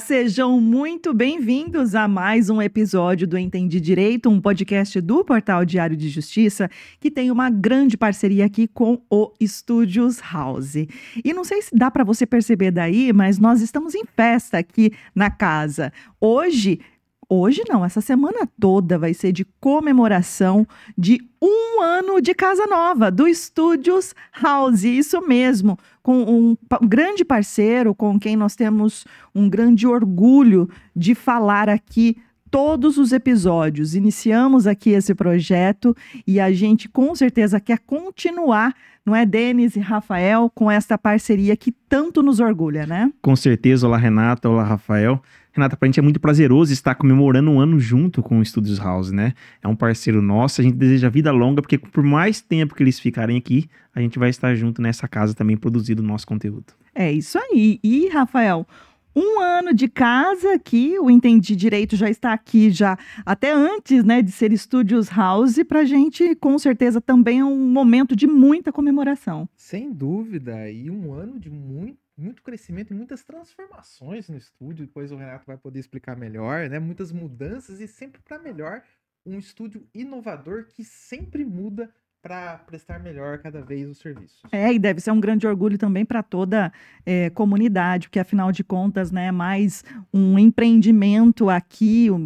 sejam muito bem-vindos a mais um episódio do Entendi Direito, um podcast do Portal Diário de Justiça, que tem uma grande parceria aqui com o Studios House. E não sei se dá para você perceber daí, mas nós estamos em festa aqui na casa. Hoje hoje não, essa semana toda vai ser de comemoração de um ano de casa nova do Estúdios House. Isso mesmo, com um, grande parceiro com quem nós temos um grande orgulho de falar aqui todos os episódios. Iniciamos aqui esse projeto e a gente com certeza quer continuar, não é, Denis e Rafael, com esta parceria que tanto nos orgulha, né? Com certeza. Olá, Renata. Olá, Rafael. Renata, pra gente é muito prazeroso estar comemorando um ano junto com o Studios House, né? É um parceiro nosso, a gente deseja vida longa, porque por mais tempo que eles ficarem aqui, a gente vai estar junto nessa casa também produzindo o nosso conteúdo. É isso aí. E, Rafael, um ano de casa aqui, o Entendi Direito já está aqui já até antes, né, de ser Studios House, para a gente com certeza também é um momento de muita comemoração. Sem dúvida, e um ano de muito muito crescimento e muitas transformações no estúdio. Depois o Renato vai poder explicar melhor, né? Muitas mudanças e sempre para melhor. Um estúdio inovador que sempre muda para prestar melhor cada vez os serviços. É, e deve ser um grande orgulho também para toda é, comunidade, porque afinal de contas, né, mais um empreendimento aqui uh,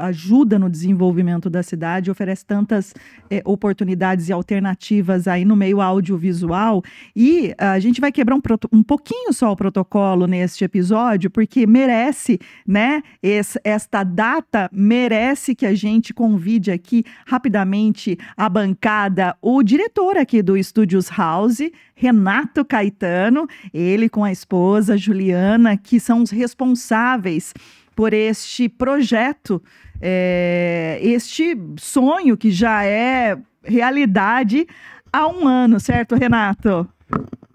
ajuda no desenvolvimento da cidade, oferece tantas é, oportunidades e alternativas aí no meio audiovisual. E a gente vai quebrar um, um pouquinho só o protocolo neste episódio, porque merece, né, esse, esta data merece que a gente convide aqui rapidamente a bancada o diretor aqui do Estúdios House, Renato Caetano, ele com a esposa Juliana, que são os responsáveis por este projeto, é, este sonho que já é realidade há um ano, certo, Renato?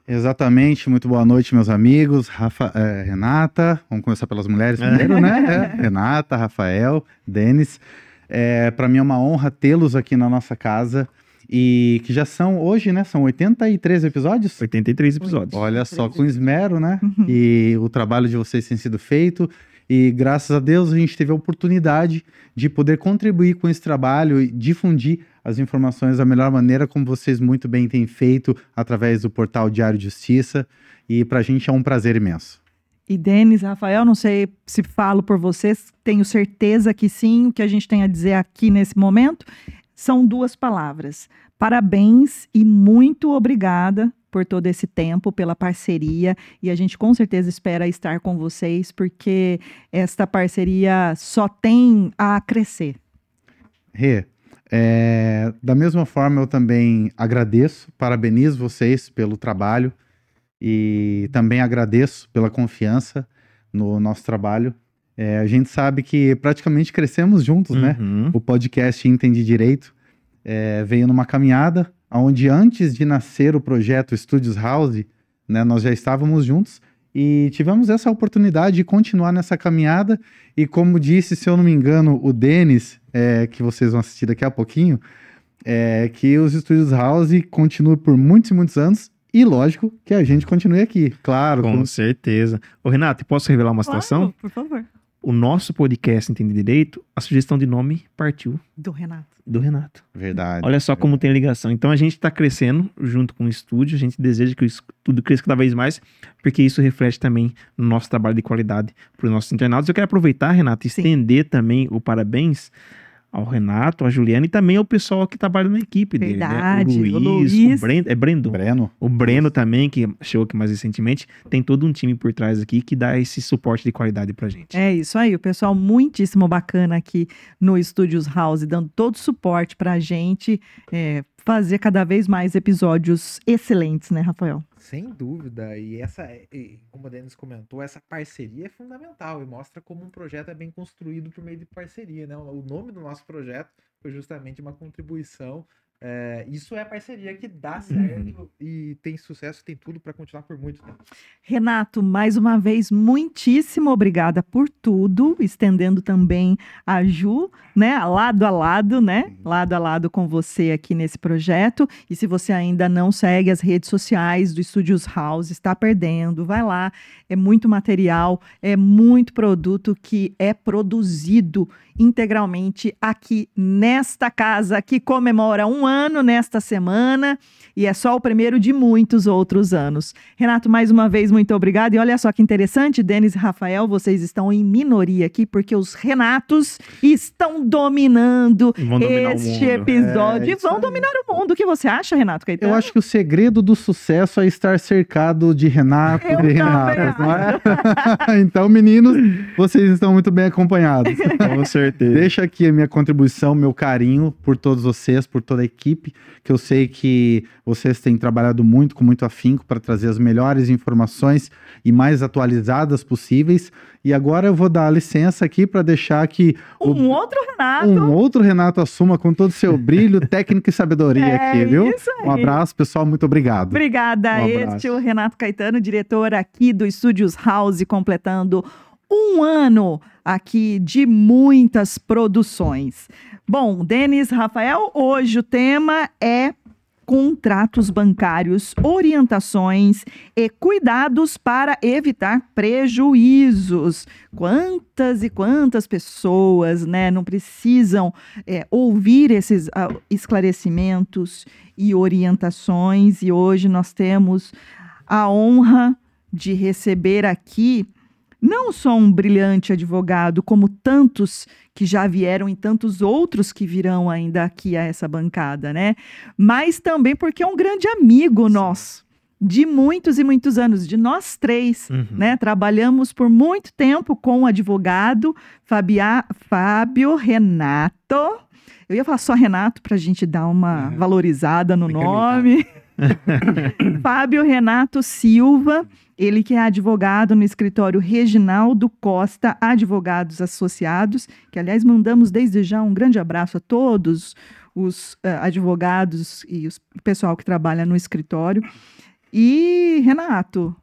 Exatamente, muito boa noite, meus amigos. Rafa, é, Renata, vamos começar pelas mulheres primeiro, né? É, Renata, Rafael, Denis. É, Para mim é uma honra tê-los aqui na nossa casa. E que já são, hoje, né? São 83 episódios? 83 episódios. Olha só, com esmero, né? Uhum. E o trabalho de vocês tem sido feito. E graças a Deus a gente teve a oportunidade de poder contribuir com esse trabalho e difundir as informações da melhor maneira, como vocês muito bem têm feito através do portal Diário de Justiça. E para a gente é um prazer imenso. E Denis, Rafael, não sei se falo por vocês, tenho certeza que sim. O que a gente tem a dizer aqui nesse momento são duas palavras. Parabéns e muito obrigada por todo esse tempo, pela parceria. E a gente com certeza espera estar com vocês, porque esta parceria só tem a crescer. Rê, é, da mesma forma eu também agradeço, parabenizo vocês pelo trabalho e também agradeço pela confiança no nosso trabalho. É, a gente sabe que praticamente crescemos juntos, né? uhum. né? O podcast Entende Direito é, veio numa caminhada onde antes de nascer o projeto Studios House, né, nós já estávamos juntos e tivemos essa oportunidade de continuar nessa caminhada. E como disse, se eu não me engano, o Denis, é, que vocês vão assistir daqui a pouquinho, é, que os Studios House continuem por muitos e muitos anos e lógico que a gente continue aqui, claro. Com, com... certeza. Ô, Renato, posso revelar uma claro, situação? Por favor. O nosso podcast Entende Direito, a sugestão de nome partiu. Do Renato. Do Renato. Verdade. Olha só verdade. como tem ligação. Então a gente está crescendo junto com o estúdio, a gente deseja que tudo cresça cada vez mais, porque isso reflete também no nosso trabalho de qualidade para os nossos internautas. Eu quero aproveitar, Renato, e estender também o parabéns ao Renato, a Juliana e também ao pessoal que trabalha na equipe Verdade, dele, né? O Luiz, o, Luiz. o Breno, é Brendo? Breno. O Breno também, que chegou aqui mais recentemente, tem todo um time por trás aqui que dá esse suporte de qualidade pra gente. É isso aí, o pessoal muitíssimo bacana aqui no Studios House, dando todo o suporte pra gente é, fazer cada vez mais episódios excelentes, né, Rafael? Sem dúvida. E essa, como a Denis comentou, essa parceria é fundamental e mostra como um projeto é bem construído por meio de parceria. Né? O nome do nosso projeto foi justamente uma contribuição É, isso é parceria que dá certo e tem sucesso, tem tudo para continuar por muito tempo. Renato, mais uma vez, muitíssimo obrigada por tudo, estendendo também a Ju, né, lado a lado, né, lado a lado com você aqui nesse projeto. E se você ainda não segue as redes sociais do Studios House, está perdendo, vai lá. É muito material, é muito produto que é produzido integralmente aqui nesta casa que comemora um ano nesta semana e é só o primeiro de muitos outros anos. Renato, mais uma vez, muito obrigado. E olha só que interessante, Denis e Rafael, vocês estão em minoria aqui porque os Renatos estão dominando este episódio é, e vão dominar o mundo. O que você acha, Renato Caetano? Eu acho que o segredo do sucesso é estar cercado de Renato e Renato, não é? então, meninos, vocês estão muito bem acompanhados. Com certeza. Deixa aqui a minha contribuição, meu carinho por todos vocês, por toda a equipe, que eu sei que vocês têm trabalhado muito, com muito afinco, para trazer as melhores informações e mais atualizadas possíveis. E agora eu vou dar a licença aqui para deixar que. Um o, outro Renato. Um outro Renato assuma com todo o seu brilho, técnica e sabedoria é aqui, viu? Um abraço, pessoal. Muito obrigado. Obrigada. Um este é o Renato Caetano, diretor aqui do Estúdios House, completando um ano aqui de muitas produções. Bom, Denis, Rafael, hoje o tema é contratos bancários, orientações e cuidados para evitar prejuízos. Quantas e quantas pessoas né, não precisam é, ouvir esses uh, esclarecimentos e orientações, e hoje nós temos a honra de receber aqui não só um brilhante advogado, como tantos que já vieram e tantos outros que virão ainda aqui a essa bancada, né? Mas também porque é um grande amigo nosso. De muitos e muitos anos, de nós três, uhum. né? Trabalhamos por muito tempo com o advogado Fabia, Fábio Renato. Eu ia falar só Renato para a gente dar uma uhum. valorizada no nome. Fábio Renato Silva, ele que é advogado no escritório Reginaldo Costa Advogados Associados, que aliás mandamos desde já um grande abraço a todos os uh, advogados e o pessoal que trabalha no escritório. E Renato,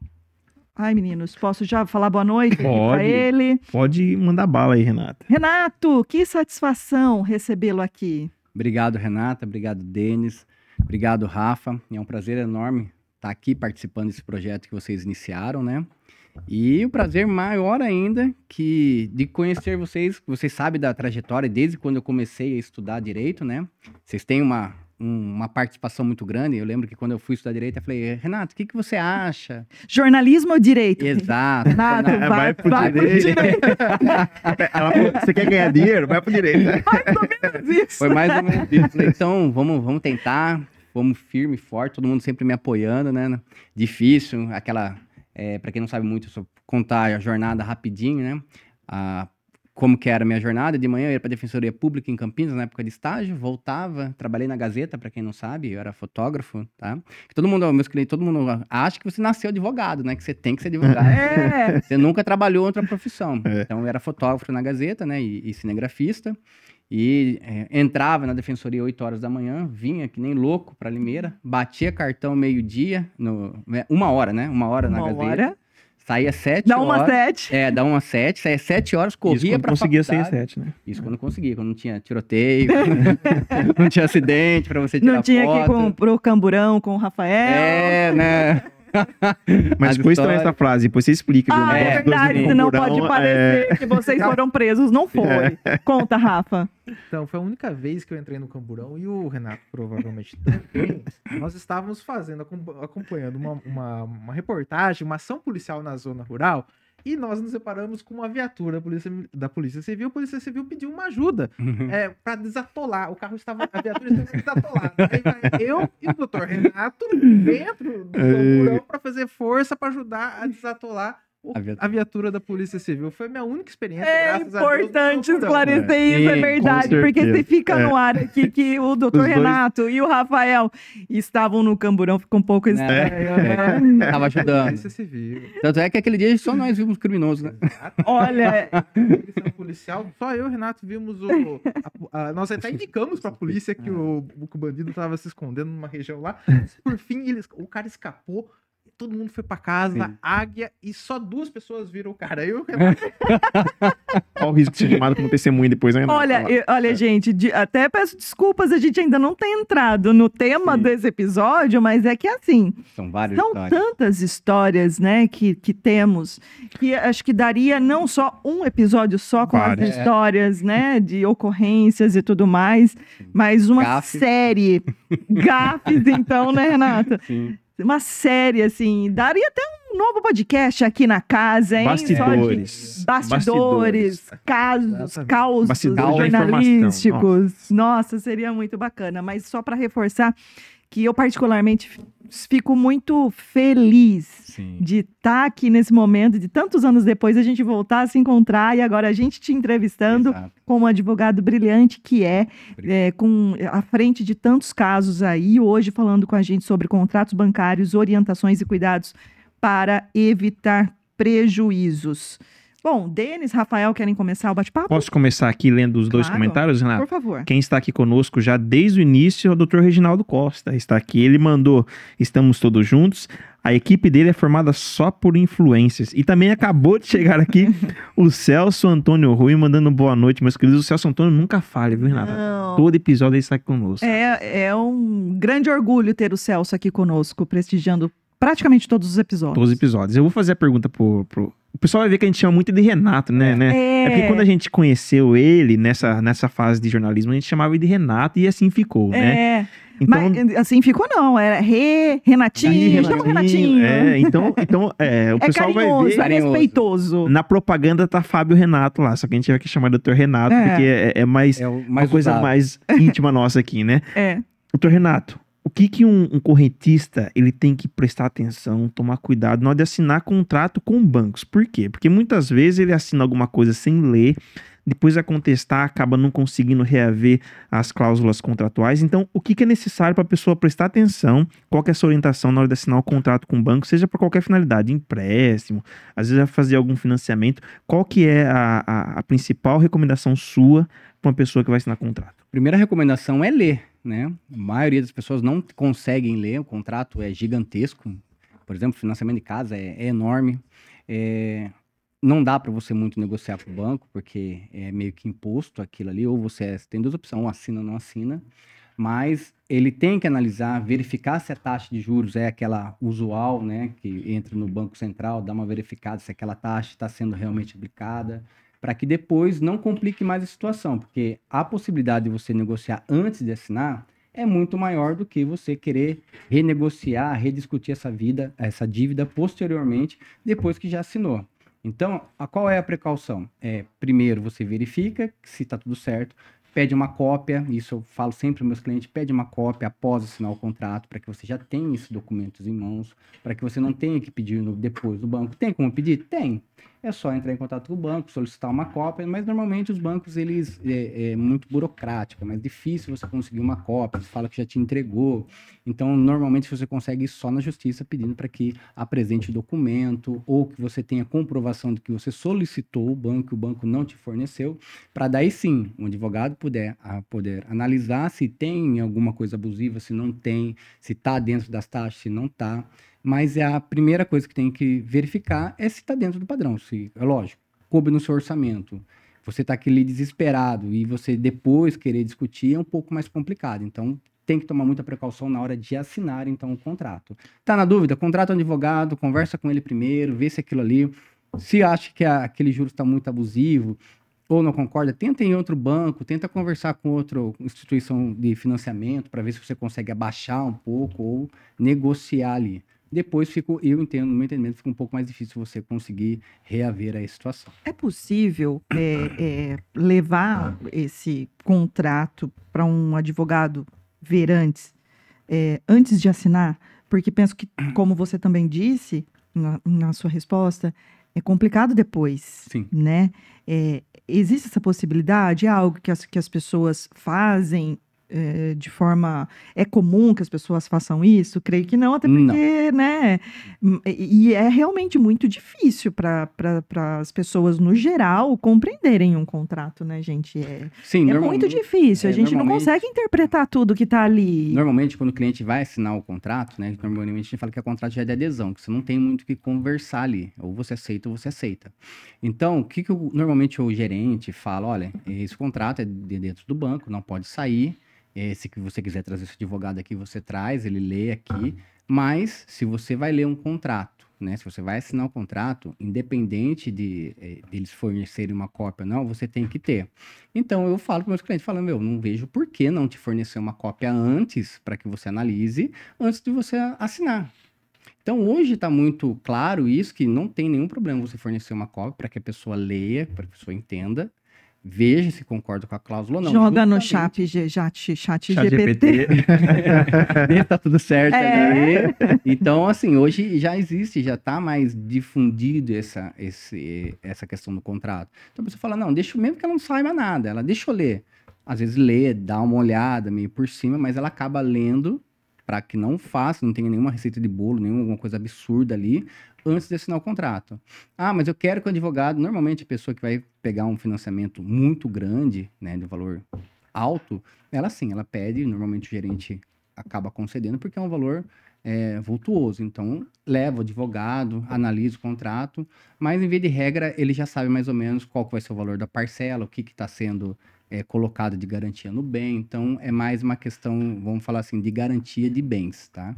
Ai, meninos, posso já falar boa noite para ele? Pode mandar bala aí, Renato. Renato, que satisfação recebê-lo aqui. Obrigado, Renata. Obrigado, Denis. Obrigado, Rafa. É um prazer enorme estar aqui participando desse projeto que vocês iniciaram, né? E o prazer maior ainda que de conhecer vocês, vocês sabem da trajetória desde quando eu comecei a estudar direito, né? Vocês têm uma um, uma participação muito grande. Eu lembro que quando eu fui estudar direito, eu falei, Renato, o que, que você acha? Jornalismo ou direito? Exato. Renato, vai, vai, pro vai direito. Pro direito. Você quer ganhar dinheiro? Vai pro direito. Mais ou menos isso. Foi mais ou menos isso. Falei, então, vamos, vamos tentar. Fomos firme, forte, todo mundo sempre me apoiando, né? Difícil, aquela... É, para quem não sabe muito, só contar a jornada rapidinho, né? A como que era a minha jornada. De manhã eu ia para a Defensoria Pública em Campinas, na época de estágio, voltava, trabalhei na Gazeta, para quem não sabe, eu era fotógrafo, tá? Que todo mundo, meus clientes, todo mundo acha que você nasceu advogado, né? Que você tem que ser advogado. É. Você nunca trabalhou outra profissão. É. Então eu era fotógrafo na Gazeta, né? E, e cinegrafista. E é, entrava na defensoria 8 horas da manhã, vinha que nem louco para Limeira, batia cartão meio-dia, né, uma hora, né? Uma hora uma na Gazeta. Hora. Saía sete dá horas. Dá uma sete. É, dá uma sete. Saía sete horas, corria para conseguia sair sete, né? Isso quando conseguia, quando não tinha tiroteio, não tinha acidente para você tirar Não tinha foto. que ir pro camburão com o Rafael. É, né? Mas ficou estranha essa frase, depois você explica. Ah, é verdade, senão pode parecer é... que vocês foram presos. Não foi. É. Conta, Rafa. Então, foi a única vez que eu entrei no camburão e o Renato provavelmente também. Nós estávamos fazendo, acompanhando uma, uma, uma reportagem, uma ação policial na zona rural e nós nos separamos com uma viatura da Polícia, da polícia Civil. A Polícia Civil pediu uma ajuda uhum. é, para desatolar. O carro estava. A viatura estava desatolada. eu e o doutor Renato dentro do camburão para fazer força para ajudar a desatolar A viatura. a viatura da Polícia Civil. Foi minha única experiência. É graças a Deus, importante esclarecer É. isso, é Sim, verdade. Porque se certeza. fica É. no ar aqui que o doutor Os dois- Renato e o Rafael estavam no camburão, fica um pouco estranho. né? Tava ajudando. Polícia Civil. Tanto é que aquele dia só nós vimos criminosos, né? Exato. Olha, policial, só eu e o Renato vimos o. a- a- nós até indicamos pra polícia que o, o bandido tava se escondendo numa região lá. Por fim, eles, o cara escapou. Todo mundo foi pra casa, Sim. águia, e só duas pessoas viram o cara. Eu e o Renato. Qual o risco de ser chamado como testemunha depois, né? olha, eu- olha, gente, de- até peço desculpas, a gente ainda não tem entrado no tema Sim. desse episódio, mas é que assim, São vários São histórias. tantas histórias, né, que, que temos, que acho que daria não só um episódio só com Vários. as histórias, né, de ocorrências e tudo mais, mas uma Gafes. série. Gafes, então, né, Renata? Sim. Uma série, assim, daria até um novo podcast aqui na casa, hein? Só de Bastidores. Bastidores, casos, causos Bastidores jornalísticos. Nossa, seria muito bacana. Mas só para reforçar que eu particularmente fico muito feliz Sim. de estar aqui nesse momento, de tantos anos depois a gente voltar a se encontrar e agora a gente te entrevistando Exato. como advogado brilhante que é, é, com à frente de tantos casos aí, hoje falando com a gente sobre contratos bancários, orientações e cuidados para evitar prejuízos. Bom, Denis, Rafael, querem começar o bate-papo? Posso começar aqui lendo os dois Claro. comentários, Renato? Por favor. Quem está aqui conosco já desde o início é o Dr. Reginaldo Costa. Está aqui, ele mandou Estamos Todos Juntos. A equipe dele é formada só por influencers. E também acabou de chegar aqui o Celso Antônio Rui mandando boa noite, meus queridos. O Celso Antônio nunca falha, viu, Renato? Não. Todo episódio ele está aqui conosco. É, é um grande orgulho ter o Celso aqui conosco, prestigiando praticamente todos os episódios. Todos os episódios. Eu vou fazer a pergunta pro, pro... O pessoal vai ver que a gente chama muito de Renato, né? né? É, É porque quando a gente conheceu ele nessa, nessa fase de jornalismo, a gente chamava ele de Renato e assim ficou, né? É, Então, mas assim ficou não, era Re, Renatinho, Aí, chama Renatinho. É, então, então é, o É pessoal vai ver. é respeitoso. Na propaganda tá Fábio Renato lá, só que a gente vai que chamar Dr. Renato, É. porque é, é mais É o uma mais coisa mais íntima nossa aqui, né? É. Doutor Renato, o que que um, um correntista ele tem que prestar atenção, tomar cuidado na hora de assinar contrato com bancos? Por quê? Porque muitas vezes ele assina alguma coisa sem ler, depois a contestar acaba não conseguindo reaver as cláusulas contratuais. Então, o que que é necessário para a pessoa prestar atenção? Qual é a sua orientação na hora de assinar o contrato com o banco, seja para qualquer finalidade, empréstimo, às vezes vai fazer algum financiamento. Qual que é a, a- a principal recomendação sua para uma pessoa que vai assinar contrato? Primeira recomendação é ler, né? A maioria das pessoas não conseguem ler, o contrato é gigantesco. Por exemplo, financiamento de casa é, é enorme. É, não dá para você muito negociar com o banco, porque é meio que imposto aquilo ali, ou você é- tem duas opções, ou assina ou não assina. Mas ele tem que analisar, verificar se a taxa de juros é aquela usual, né? Que entra no Banco Central, dá uma verificada se aquela taxa está sendo realmente aplicada para que depois não complique mais a situação, porque a possibilidade de você negociar antes de assinar é muito maior do que você querer renegociar, rediscutir essa vida, essa dívida posteriormente, depois que já assinou. Então, a qual é a precaução? É, primeiro você verifica se está tudo certo, pede uma cópia, isso eu falo sempre para meus clientes, pede uma cópia após assinar o contrato, para que você já tenha esses documentos em mãos, para que você não tenha que pedir no- depois do banco. Tem como pedir? Tem. É só entrar em contato com o banco, solicitar uma cópia, mas normalmente os bancos, eles é, é muito burocrático, é mais difícil você conseguir uma cópia, eles falam que já te entregou. Então, normalmente você consegue só na justiça pedindo para que apresente o documento ou que você tenha comprovação de que você solicitou o banco e o banco não te forneceu, para daí sim, um advogado puder, a, poder analisar se tem alguma coisa abusiva, se não tem, se está dentro das taxas, se não está. Mas é a primeira coisa que tem que verificar é se está dentro do padrão. Se, é lógico, coube no seu orçamento. Você está aquele desesperado e você depois querer discutir é um pouco mais complicado. Então, tem que tomar muita precaução na hora de assinar, então, o contrato. Tá na dúvida? Contrata um advogado, conversa com ele primeiro, vê se aquilo ali... Se acha que aquele juro está muito abusivo ou não concorda, tenta em outro banco, tenta conversar com outra instituição de financiamento para ver se você consegue abaixar um pouco ou negociar ali. Depois fica, eu entendo, no meu entendimento, fica um pouco mais difícil você conseguir reaver a situação. É possível é, é, levar esse contrato para um advogado ver antes, é, antes de assinar? Porque penso que, como você também disse na, na sua resposta, é complicado depois, Sim. né? É, existe essa possibilidade? É algo que as, que as pessoas fazem é, de forma. É comum que as pessoas façam isso? Creio que não, até Não. porque, né? hum, E é realmente muito difícil para pra, as pessoas, no geral, compreenderem um contrato, né, gente? É, Sim, é muito difícil. a é, gente não consegue interpretar tudo que tá ali. Normalmente, quando o cliente vai assinar o contrato, né? Normalmente a gente fala que o contrato já é de adesão, que você não tem muito o que conversar ali. Ou você aceita ou você aceita. Então, o que, que o- normalmente o gerente fala? Olha, esse contrato é de dentro do banco, não pode sair. Se que você quiser trazer esse advogado aqui, você traz, ele lê aqui. Mas, se você vai ler um contrato, né? Se você vai assinar o contrato, independente de eh, eles fornecerem uma cópia ou não, você tem que ter. Então eu falo para meus clientes, falando, meu, não vejo por que não te fornecer uma cópia antes para que você analise, antes de você assinar. Então hoje está muito claro isso, que não tem nenhum problema você fornecer uma cópia para que a pessoa leia, para que a pessoa entenda, veja se concorda com a cláusula ou não. Joga no Justamente- chat, G- chat, chat, Chat GPT. Se tá tudo certo É. ali. Então, assim, hoje já existe, já tá mais difundido essa, esse, essa questão do contrato. Então a pessoa fala, não, deixa mesmo que ela não saiba nada, ela deixa eu ler. Às vezes lê, dá uma olhada meio por cima, mas ela acaba lendo para que não faça, não tenha nenhuma receita de bolo, nenhuma coisa absurda ali, antes de assinar o contrato. Ah, mas eu quero que o advogado, normalmente a pessoa que vai pegar um financiamento muito grande, né, de valor alto, ela sim, ela pede, normalmente o gerente acaba concedendo porque é um valor é, vultuoso. Então, leva o advogado, analisa o contrato, mas em via de regra, ele já sabe mais ou menos qual vai ser o valor da parcela, o que está sendo é, colocado de garantia no bem. Então, é mais uma questão, vamos falar assim, de garantia de bens, tá?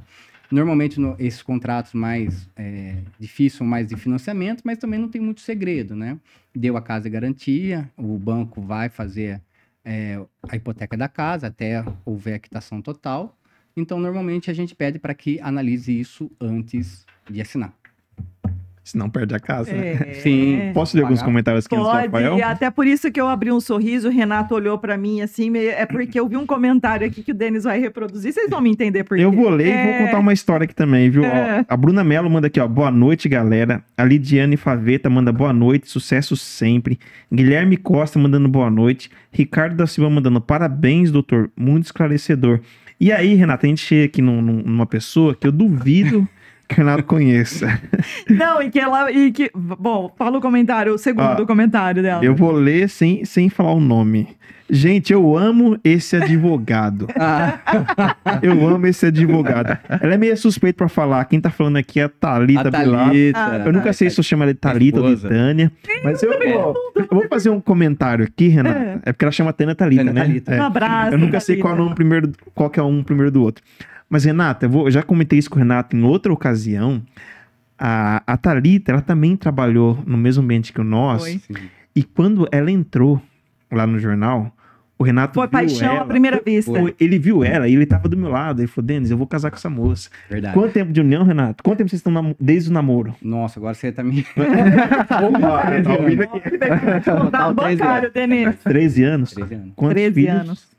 Normalmente, no- esses contratos mais é, difíceis são mais de financiamento, mas também não tem muito segredo, né? Deu a casa de garantia, o banco vai fazer é, a hipoteca da casa até houver a quitação total. Então, normalmente, a gente pede para que analise isso antes de assinar. Senão perde a casa. né? É. Sim. Posso ler alguns comentários aqui do Pode, Rafael? e até por isso que eu abri um sorriso, o Renato olhou pra mim assim, meio- é porque eu vi um comentário aqui que o Denis vai reproduzir, vocês vão me entender por quê. Eu vou ler e É. vou contar uma história aqui também, viu? Ó, É. a Bruna Mello manda aqui, ó. Boa noite, galera. A Lidiane Faveta manda boa noite, sucesso sempre. Guilherme Costa mandando boa noite. Ricardo da Silva mandando parabéns, doutor. Muito esclarecedor. E aí, Renata, a gente chega aqui num- num- numa pessoa que eu duvido Renato conheça. Não, e que ela. E que, bom, fala o comentário, o segundo Ó, comentário dela. Eu vou ler sem, sem falar o nome. Gente, eu amo esse advogado. Ah, Eu amo esse advogado. Ela é meio suspeita pra falar. Quem tá falando aqui é a Thalita a. Thalita. Ah, Eu nunca sei se eu chamo ela de Thalita ou de. Tânia. Mas eu vou, eu vou fazer um comentário aqui, Renata. É, porque ela chama Tânia Thalita, Tânia né? Thalita. É. Um abraço. Eu nunca sei qual, é o nome primeiro, qual que é um primeiro do outro. Mas, Renata, eu, vou- eu já comentei isso com o Renato em outra ocasião. A, a Thalita, ela também trabalhou no mesmo ambiente que o nosso. Foi. E quando ela entrou lá no jornal, o Renato Foi viu paixão ela, à primeira vista. foi- ele viu ela e ele tava do meu lado. Ele falou, Denis, eu vou casar com essa moça. Verdade. Quanto tempo de união, Renato? Quanto tempo vocês estão namo- desde o namoro? Nossa, agora você tá me. Tá ouvindo aqui? Vou dar um Total, três bancário, Denis. 13 anos? 13 anos. Quantos 13 filhos? anos.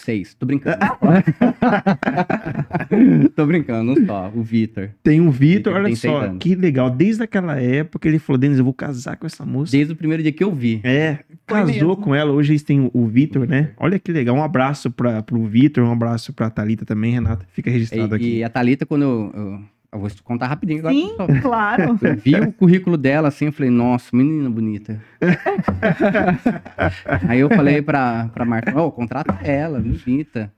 Seis. Tô brincando. Tô brincando, não só. O Vitor. Tem um Vitor, olha só, anos. que legal. Desde aquela época ele falou, Denis, eu vou casar com essa moça. Desde o primeiro dia que eu vi. É, casou com ela. Hoje eles têm o, o Vitor, né? Olha que legal. Um abraço para pro Vitor, um abraço pra Thalita também, Renata. Fica registrado E, aqui. e a Thalita, quando eu, eu, eu vou contar rapidinho agora. Sim, só. claro. Eu vi o currículo dela assim, eu falei, nossa, menina bonita. Aí eu falei pra, pra Marta, ó, contrata ela, bonita.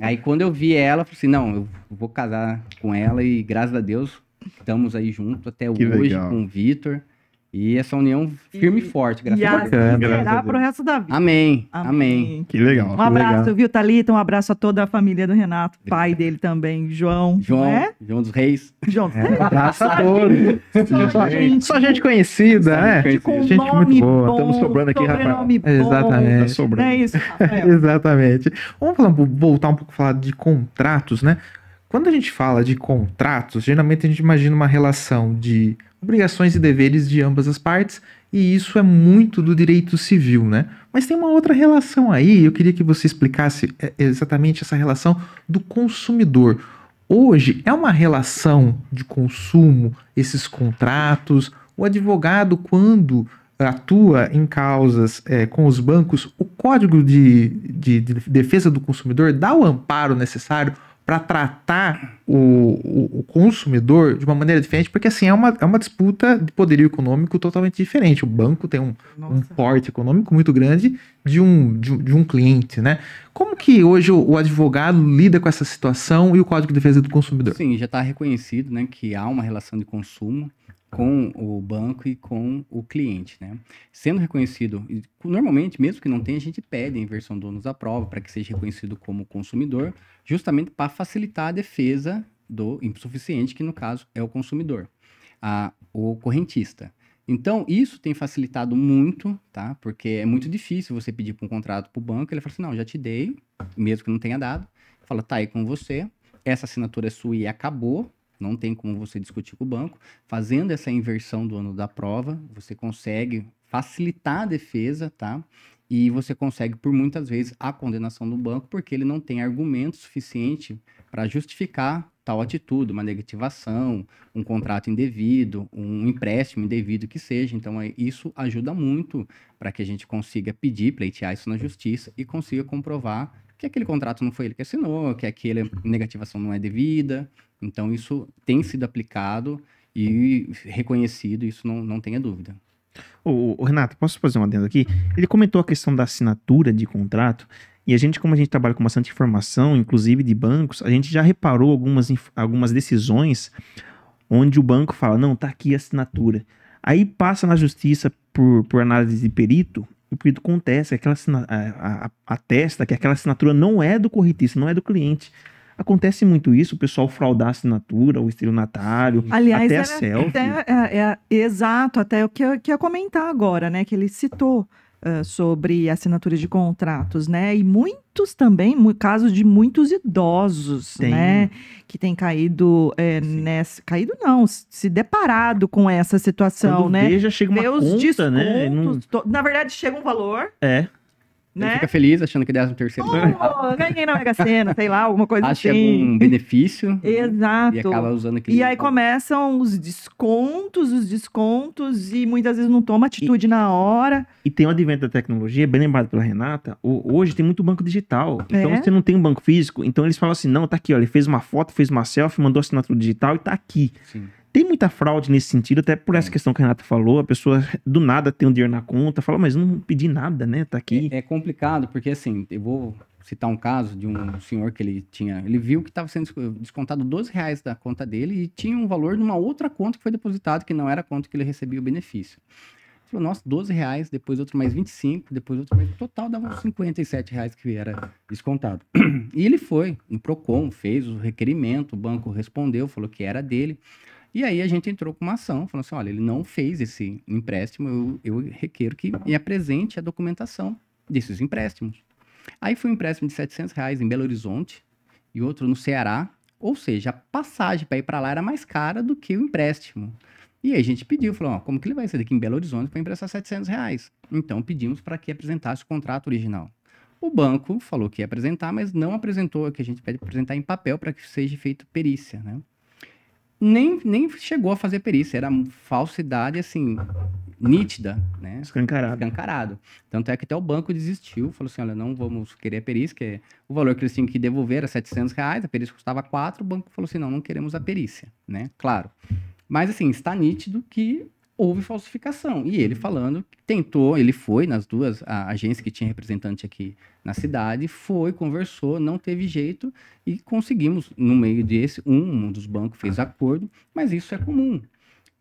Aí quando eu vi ela, eu falei assim, não, eu vou casar com ela e graças a Deus estamos aí juntos até Que hoje legal. com o Vitor. E essa união firme e forte, graças E a Deus. graças a será pro resto da vida. Amém, amém. Que legal. Um abraço, legal. viu, Thalita? Um abraço a toda a família do Renato, pai dele também, João. João, é? João dos Reis. João. Abraço a todos. Só gente, Só gente conhecida, né? Gente com gente nome muito boa. bom, Tamo sobrando aqui, sobrenome bom. Exatamente. Tá sobrando. É isso, Rafael? Exatamente. Vamos falar, um pouco- voltar um pouco falar de contratos, né? Quando a gente fala de contratos, geralmente a gente imagina uma relação de obrigações e deveres de ambas as partes, e isso é muito do direito civil, né? Mas tem uma outra relação aí, eu queria que você explicasse é, exatamente essa relação do consumidor. Hoje é uma relação de consumo, esses contratos? O advogado, quando atua em causas é, com os bancos, o Código de, de, de, Defesa do Consumidor dá o amparo necessário para tratar o, o, o, consumidor de uma maneira diferente, porque assim é uma, é uma disputa de poderio econômico totalmente diferente. O banco tem um, um porte econômico muito grande de um, de, de, um cliente, né? Como que hoje o, o, advogado lida com essa situação e o Código de Defesa do Consumidor? Sim, já está reconhecido né, que há uma relação de consumo com o banco e com o cliente, né? Sendo reconhecido, normalmente, mesmo que não tenha, a gente pede a inversão do ônus da prova para que seja reconhecido como consumidor, justamente para facilitar a defesa do insuficiente, que no caso é o consumidor, a, o correntista. Então, isso tem facilitado muito, tá? Porque é muito difícil você pedir para um contrato para o banco, ele fala assim, não, já te dei, mesmo que não tenha dado, fala, tá aí com você, essa assinatura é sua e acabou, não tem como você discutir com o banco. Fazendo essa inversão do ano da prova, você consegue facilitar a defesa, tá? E você consegue, por muitas vezes, a condenação do banco, porque ele não tem argumento suficiente para justificar tal atitude, uma negativação, um contrato indevido, um empréstimo indevido que seja. Então, é, isso ajuda muito para que a gente consiga pedir, pleitear isso na justiça e consiga comprovar que aquele contrato não foi ele que assinou, que aquela negativação não é devida. Então, isso tem sido aplicado e reconhecido, isso não, não tenha dúvida. O, Renato, posso fazer um adendo aqui? Ele comentou a questão da assinatura de contrato, e a gente, como a gente trabalha com bastante informação, inclusive de bancos, a gente já reparou algumas, algumas decisões onde o banco fala, não, tá aqui a assinatura. Aí passa na justiça por, por análise de perito, o perito contesta, aquela a, a, atesta que aquela assinatura não é do corretista, não é do cliente. Acontece muito isso, o pessoal fraudar a assinatura, o estelionatário, Aliás, até a selfie. Até, é, é, exato, até o que eu, que eu ia comentar agora, né? Que ele citou uh, sobre assinatura de contratos, né? E muitos também, casos de muitos idosos, Tem. né? Que têm caído é, nessa... Caído não, se deparado com essa situação, Quando né? Veja, chega uma Vê conta, né? Não... Na verdade, chega um valor. É. Né? Ele fica feliz achando que 13 terceiro. Oh, ganhei na Mega Sena, sei lá, alguma coisa Acha assim. algum benefício. Exato. E acaba usando aquele. E aí começam os descontos, os descontos, e muitas vezes não toma atitude e, na hora. E tem o advento da tecnologia, bem lembrado pela Renata, hoje tem muito banco digital. Então é? você não tem um banco físico, então eles falam assim: não, tá aqui, ó, ele fez uma foto, fez uma selfie, mandou assinatura digital e tá aqui. Sim. Tem muita fraude nesse sentido, até por essa questão que a Renata falou, a pessoa do nada tem um dinheiro na conta, fala, mas não pedi nada, né? Tá aqui. É, é complicado, porque assim, eu vou citar um caso de um senhor que ele tinha, ele viu que estava sendo descontado 12 reais da conta dele e tinha um valor numa outra conta que foi depositado, que não era a conta que ele recebia o benefício. Ele falou, nossa, 12 reais, depois outro mais 25, depois outro mais... total dava uns 57 reais que era descontado. E ele foi no PROCON, fez o requerimento, o banco respondeu, falou que era dele. E aí a gente entrou com uma ação, falando assim, olha, ele não fez esse empréstimo, eu, eu requeiro que me apresente a documentação desses empréstimos. Aí foi um empréstimo de 700 reais em Belo Horizonte e outro no Ceará, ou seja, a passagem para ir para lá era mais cara do que o empréstimo. E aí a gente pediu, falou, ó, como que ele vai ser daqui em Belo Horizonte para emprestar 700 reais? Então pedimos para que apresentasse o contrato original. O banco falou que ia apresentar, mas não apresentou, que a gente pede apresentar em papel para que seja feito perícia, né? Nem, nem chegou a fazer perícia, era falsidade, assim, nítida, né? Escancarado. Escancarado. Tanto é que até o banco desistiu, falou assim, olha, não vamos querer a perícia, que o valor que eles tinham que devolver era 700 reais, a perícia custava 4, o banco falou assim, não, não queremos a perícia, né? Claro. Mas, assim, está nítido que houve falsificação. E ele falando que tentou, ele foi nas duas agências que tinha representante aqui na cidade, foi, conversou, não teve jeito e conseguimos, no meio desse, um, um dos bancos fez acordo, mas isso é comum.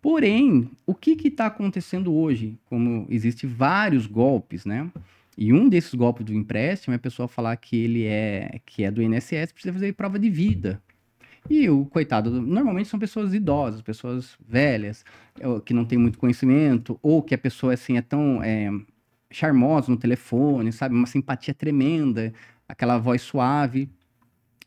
Porém, o que está acontecendo hoje? Como existe vários golpes, né? E um desses golpes do empréstimo é a pessoa falar que ele é que é do INSS, precisa fazer prova de vida. E o coitado, normalmente são pessoas idosas, pessoas velhas, que não têm muito conhecimento, ou que a pessoa assim é tão é, charmosa no telefone, sabe? Uma simpatia tremenda, aquela voz suave.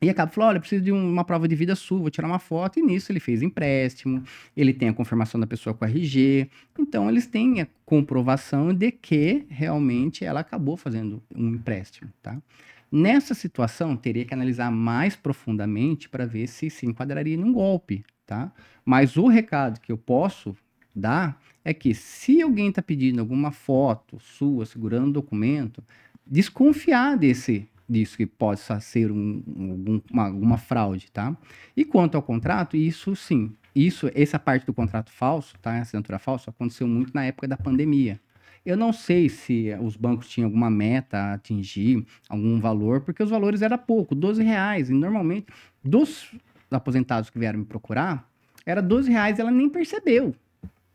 E acaba falando, olha, preciso de uma prova de vida sua, vou tirar uma foto. E nisso ele fez empréstimo, ele tem a confirmação da pessoa com RG. Então eles têm a comprovação de que realmente ela acabou fazendo um empréstimo, tá? Nessa situação, teria que analisar mais profundamente para ver se se enquadraria num golpe, tá? Mas o recado que eu posso dá é que se alguém está pedindo alguma foto sua segurando um documento, desconfiar desse disso que possa ser um, um, uma, fraude, tá? E quanto ao contrato, isso sim, isso, essa parte do contrato falso, tá? A assinatura falsa aconteceu muito na época da pandemia. Eu não sei se os bancos tinham alguma meta a atingir, algum valor, porque os valores eram pouco, 12 reais. E normalmente, dos aposentados que vieram me procurar, era 12 reais, ela nem percebeu.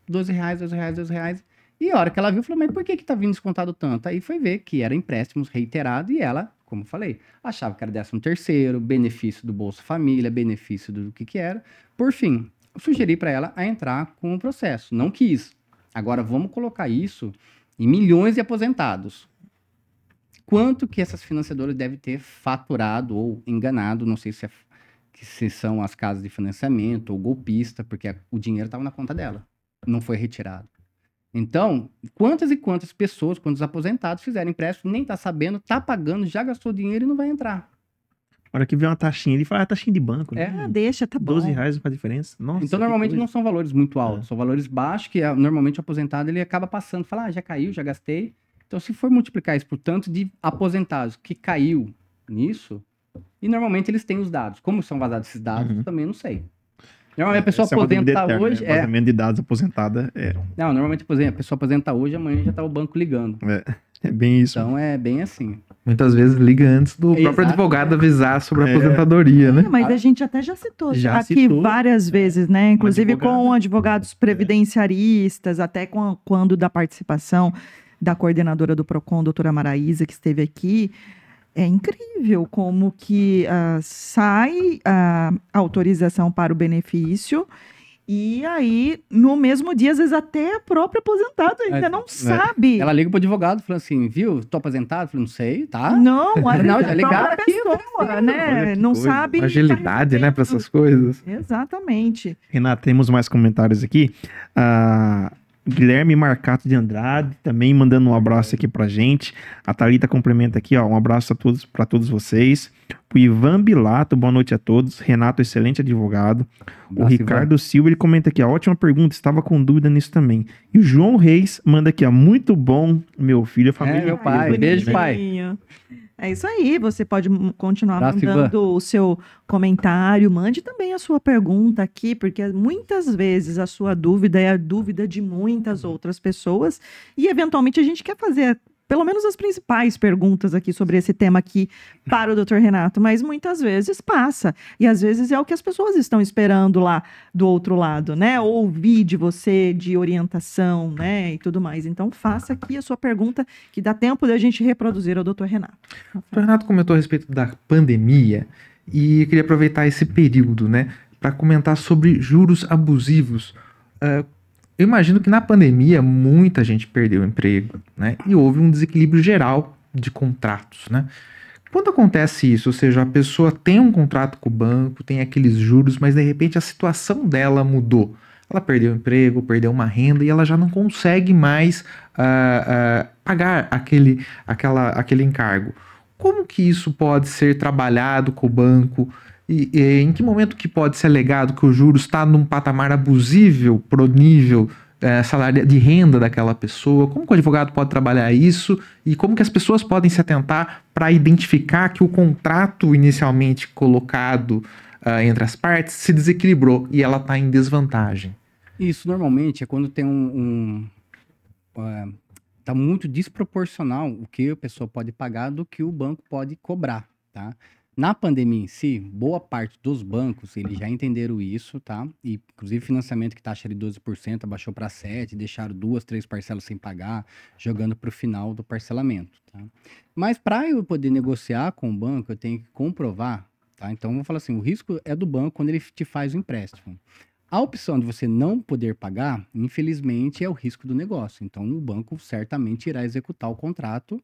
12 reais, 12 reais, 12 reais. E a hora que ela viu, falou, mas por que que tá vindo descontado tanto? Aí foi ver que era empréstimos reiterados e ela, como falei, achava que era 13 terceiro, benefício do Bolsa Família, benefício do que que era. Por fim, sugeri para ela a entrar com o processo. Não quis. Agora vamos colocar isso em milhões de aposentados. Quanto que essas financiadoras devem ter faturado ou enganado, não sei se, é, se são as casas de financiamento ou golpista, porque o dinheiro estava na conta dela, não foi retirado. Então, quantas e quantas pessoas, quantos aposentados fizeram empréstimo, nem tá sabendo, tá pagando, já gastou dinheiro e não vai entrar. A hora que vê uma taxinha, ele fala, ah, taxinha de banco. É, né? Ah, deixa, tá bom. 12 reais não faz diferença. Nossa, então, normalmente coisa. não são valores muito altos, É. são valores baixos que normalmente o aposentado ele acaba passando, fala, ah, já caiu, já gastei. Então, se for multiplicar isso por tanto de aposentados que caiu nisso, e normalmente eles têm os dados. Como são vazados esses dados, Uhum. também não sei. Normalmente a pessoa é uma dúvida aposenta eterna, hoje. né? É, de dados aposentada é, não, normalmente por exemplo, a pessoa aposenta hoje, amanhã já tá o banco ligando. é bem isso. Então é bem assim. Muitas vezes liga antes do próprio Exato. advogado avisar sobre a É. aposentadoria, né? Ah, Mas a gente até já citou Já aqui citou. várias vezes, né? Inclusive com advogados previdenciaristas, até com, quando da participação da coordenadora do PROCON, doutora Maraísa, que esteve aqui. É incrível como que ah, sai a autorização para o benefício e aí, no mesmo dia, às vezes até a própria aposentada ainda É, não é. sabe. Ela liga pro advogado falando assim, viu? Tô aposentado? Eu falei, não sei, tá? Não, a Não, já ligaram aqui, pessoa, né? Não coisa. sabe. Agilidade, né, para essas coisas. Exatamente. Renato, temos mais comentários aqui. Ah, Guilherme Marcato de Andrade também mandando um abraço aqui pra gente. A Thalita complementa aqui, ó, um abraço a todos para todos vocês. O Ivan Bilato, boa noite a todos. Renato, excelente advogado. O Abraço, Ricardo Silva, ele comenta aqui, ó, ótima pergunta, estava com dúvida nisso também. E o João Reis manda aqui, ó, muito bom, meu filho, a família. É, meu pai, né? beijo, pai. É isso aí, você pode continuar mandando o seu comentário, mande também a sua pergunta aqui, porque muitas vezes a sua dúvida é a dúvida de muitas outras pessoas e eventualmente a gente quer fazer pelo menos as principais perguntas aqui sobre esse tema aqui para o Dr. Renato, mas muitas vezes passa. E às vezes é o que as pessoas estão esperando lá do outro lado, né? Ouvir de você, de orientação, né? E tudo mais. Então faça aqui a sua pergunta, que dá tempo da gente reproduzir ao Dr. Renato. O Renato comentou a respeito da pandemia e queria aproveitar esse período, né, para comentar sobre juros abusivos. Ah, eu imagino que na pandemia muita gente perdeu o emprego, né, e houve um desequilíbrio geral de contratos, né. Quando acontece isso, ou seja, a pessoa tem um contrato com o banco, tem aqueles juros, mas de repente a situação dela mudou. Ela perdeu o emprego, perdeu uma renda e ela já não consegue mais ah, ah, pagar aquele, aquela, aquele encargo. Como que isso pode ser trabalhado com o banco? E, e em que momento que pode ser alegado que o juros está num patamar abusível pro nível eh, salário de renda daquela pessoa? Como que o advogado pode trabalhar isso? E como que as pessoas podem se atentar para identificar que o contrato inicialmente colocado ah, entre as partes se desequilibrou e ela está em desvantagem? Isso normalmente é quando tem um. um é, tá muito desproporcional o que a pessoa pode pagar do que o banco pode cobrar, tá? Na pandemia em si, boa parte dos bancos, eles já entenderam isso, tá? E, inclusive, financiamento que taxa de 12% abaixou para 7%, deixaram duas, três parcelas sem pagar, jogando para o final do parcelamento, tá? Mas para eu poder negociar com o banco, eu tenho que comprovar, tá? Então, vamos falar assim, o risco é do banco quando ele te faz o empréstimo. A opção de você não poder pagar, infelizmente, é o risco do negócio. Então, o banco certamente irá executar o contrato,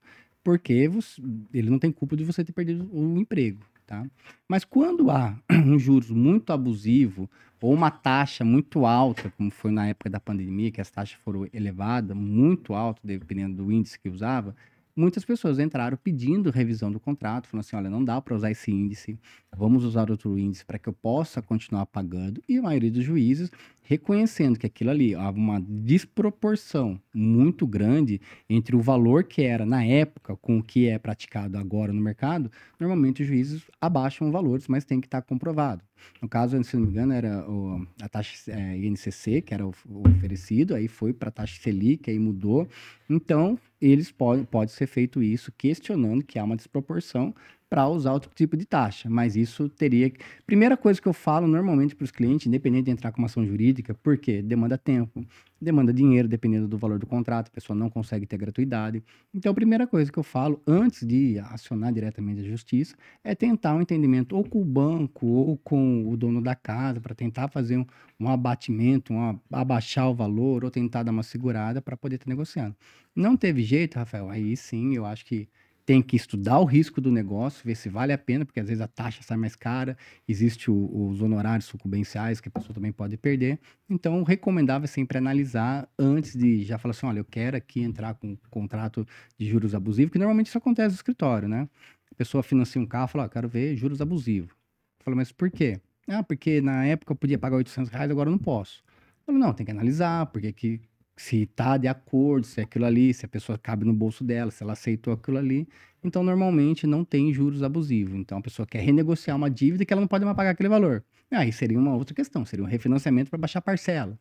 porque você- ele não tem culpa de você ter perdido o emprego, tá? Mas quando há um juros muito abusivo ou uma taxa muito alta, como foi na época da pandemia, que as taxas foram elevadas, muito alto, dependendo do índice que usava, muitas pessoas entraram pedindo revisão do contrato, falando assim, olha, não dá para usar esse índice, vamos usar outro índice para que eu possa continuar pagando. E a maioria dos juízes reconhecendo que aquilo ali há uma desproporção muito grande entre o valor que era na época com o que é praticado agora no mercado, normalmente os juízes abaixam valores, mas tem que estar comprovado. No caso, se não me engano, era o, a taxa é, INCC, que era oferecido, aí foi para a taxa Selic, aí mudou. Então, eles podem pode ser feito isso questionando que há uma desproporção para usar outro tipo de taxa. Mas isso teria. Primeira coisa que eu falo normalmente para os clientes, independente de entrar com uma ação jurídica, porque demanda tempo, demanda dinheiro, dependendo do valor do contrato, a pessoa não consegue ter gratuidade. Então, a primeira coisa que eu falo, antes de acionar diretamente a justiça, é tentar um entendimento ou com o banco ou com o dono da casa, para tentar fazer um, um abatimento, um, abaixar o valor, ou tentar dar uma segurada para poder estar negociando. Não teve jeito, Rafael, aí sim eu acho que tem que estudar o risco do negócio, ver se vale a pena, porque às vezes a taxa sai mais cara, existe o, os honorários sucumbenciais que a pessoa também pode perder. Então, recomendável sempre analisar antes de já falar assim, olha, eu quero aqui entrar com um contrato de juros abusivos, que normalmente isso acontece no escritório, né? A pessoa financia um carro fala, oh, quero ver juros abusivos. Eu falo, mas por quê? Ah, porque na época eu podia pagar 800 reais, agora eu não posso. Eu falo, não, tem que analisar, porque que se tá de acordo, se é aquilo ali, se a pessoa cabe no bolso dela, se ela aceitou aquilo ali. Então, normalmente não tem juros abusivos. Então, a pessoa quer renegociar uma dívida que ela não pode mais pagar aquele valor. Aí seria uma outra questão, seria um refinanciamento para baixar a parcela.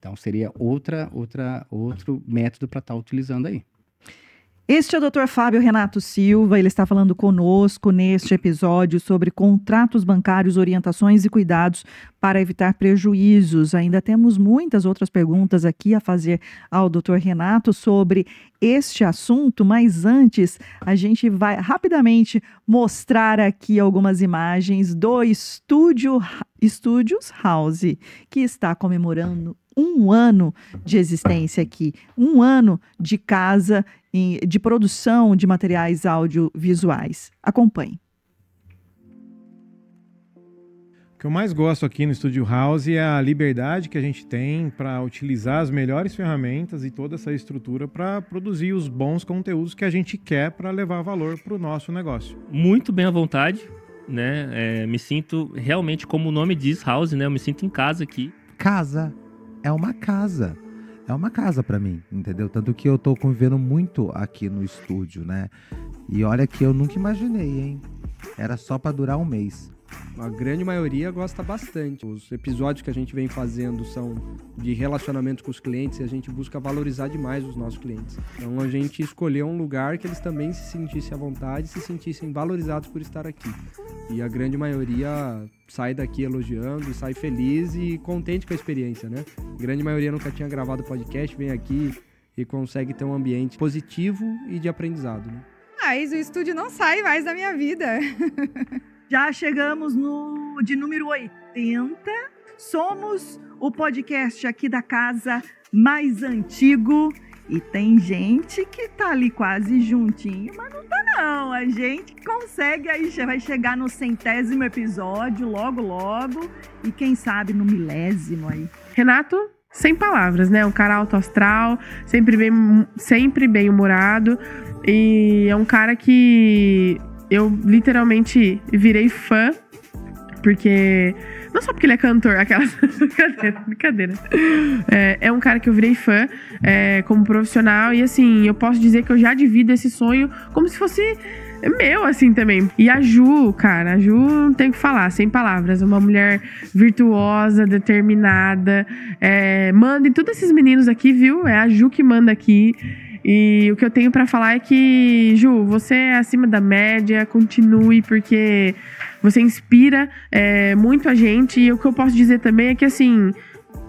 Então, seria outra, outra, outro método para estar tá utilizando aí. Este é o Dr. Fábio Renato Silva, ele está falando conosco neste episódio sobre contratos bancários, orientações e cuidados para evitar prejuízos. Ainda temos muitas outras perguntas aqui a fazer ao Dr. Renato sobre este assunto, mas antes a gente vai rapidamente mostrar aqui algumas imagens do estúdio Studios House, que está comemorando um ano de existência aqui, um ano de casa de produção de materiais audiovisuais. Acompanhe. O que eu mais gosto aqui no Studio House é a liberdade que a gente tem para utilizar as melhores ferramentas e toda essa estrutura para produzir os bons conteúdos que a gente quer para levar valor para o nosso negócio. Muito bem à vontade, né? É, me sinto realmente, como o nome diz, House, né? Eu me sinto em casa aqui. Casa é uma casa. É uma casa para mim, entendeu? Tanto que eu tô convivendo muito aqui no estúdio, né? E olha que eu nunca imaginei, hein? Era só para durar um mês. A grande maioria gosta bastante. Os episódios que a gente vem fazendo são de relacionamento com os clientes e a gente busca valorizar demais os nossos clientes. Então a gente escolheu um lugar que eles também se sentissem à vontade, se sentissem valorizados por estar aqui. E a grande maioria sai daqui elogiando, sai feliz e contente com a experiência, né? A grande maioria nunca tinha gravado podcast, vem aqui e consegue ter um ambiente positivo e de aprendizado, né? Mas o estúdio não sai mais da minha vida. Já chegamos no de número 80. Somos o podcast aqui da casa mais antigo. E tem gente que tá ali quase juntinho, mas não tá não. A gente consegue aí, vai chegar no centésimo episódio logo, logo. E quem sabe no milésimo aí. Renato, sem palavras, né? Um cara alto astral, sempre bem, sempre bem humorado. E é um cara que eu literalmente virei fã, porque. Não só porque ele é cantor, aquela. brincadeira, brincadeira. É, é, um cara que eu virei fã é, como profissional, e assim, eu posso dizer que eu já divido esse sonho como se fosse meu, assim, também. E a Ju, cara, a Ju não tem o que falar, sem palavras. Uma mulher virtuosa, determinada. É, manda em todos esses meninos aqui, viu? É a Ju que manda aqui. E o que eu tenho para falar é que, Ju, você é acima da média, continue, porque você inspira é, muito a gente. E o que eu posso dizer também é que, assim,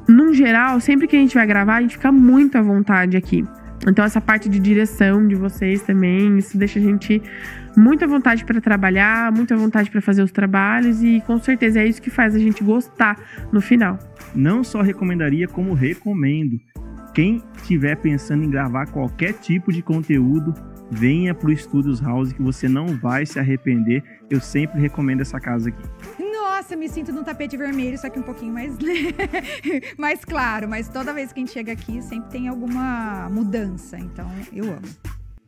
num geral, sempre que a gente vai gravar, a gente fica muito à vontade aqui. Então, essa parte de direção de vocês também, isso deixa a gente muito à vontade para trabalhar, muito à vontade para fazer os trabalhos e com certeza é isso que faz a gente gostar no final. Não só recomendaria, como recomendo. Quem estiver pensando em gravar qualquer tipo de conteúdo, venha para o Studios House que você não vai se arrepender. Eu sempre recomendo essa casa aqui. Nossa, me sinto num tapete vermelho, só que um pouquinho mais, mais claro. Mas toda vez que a gente chega aqui, sempre tem alguma mudança. Então, eu amo.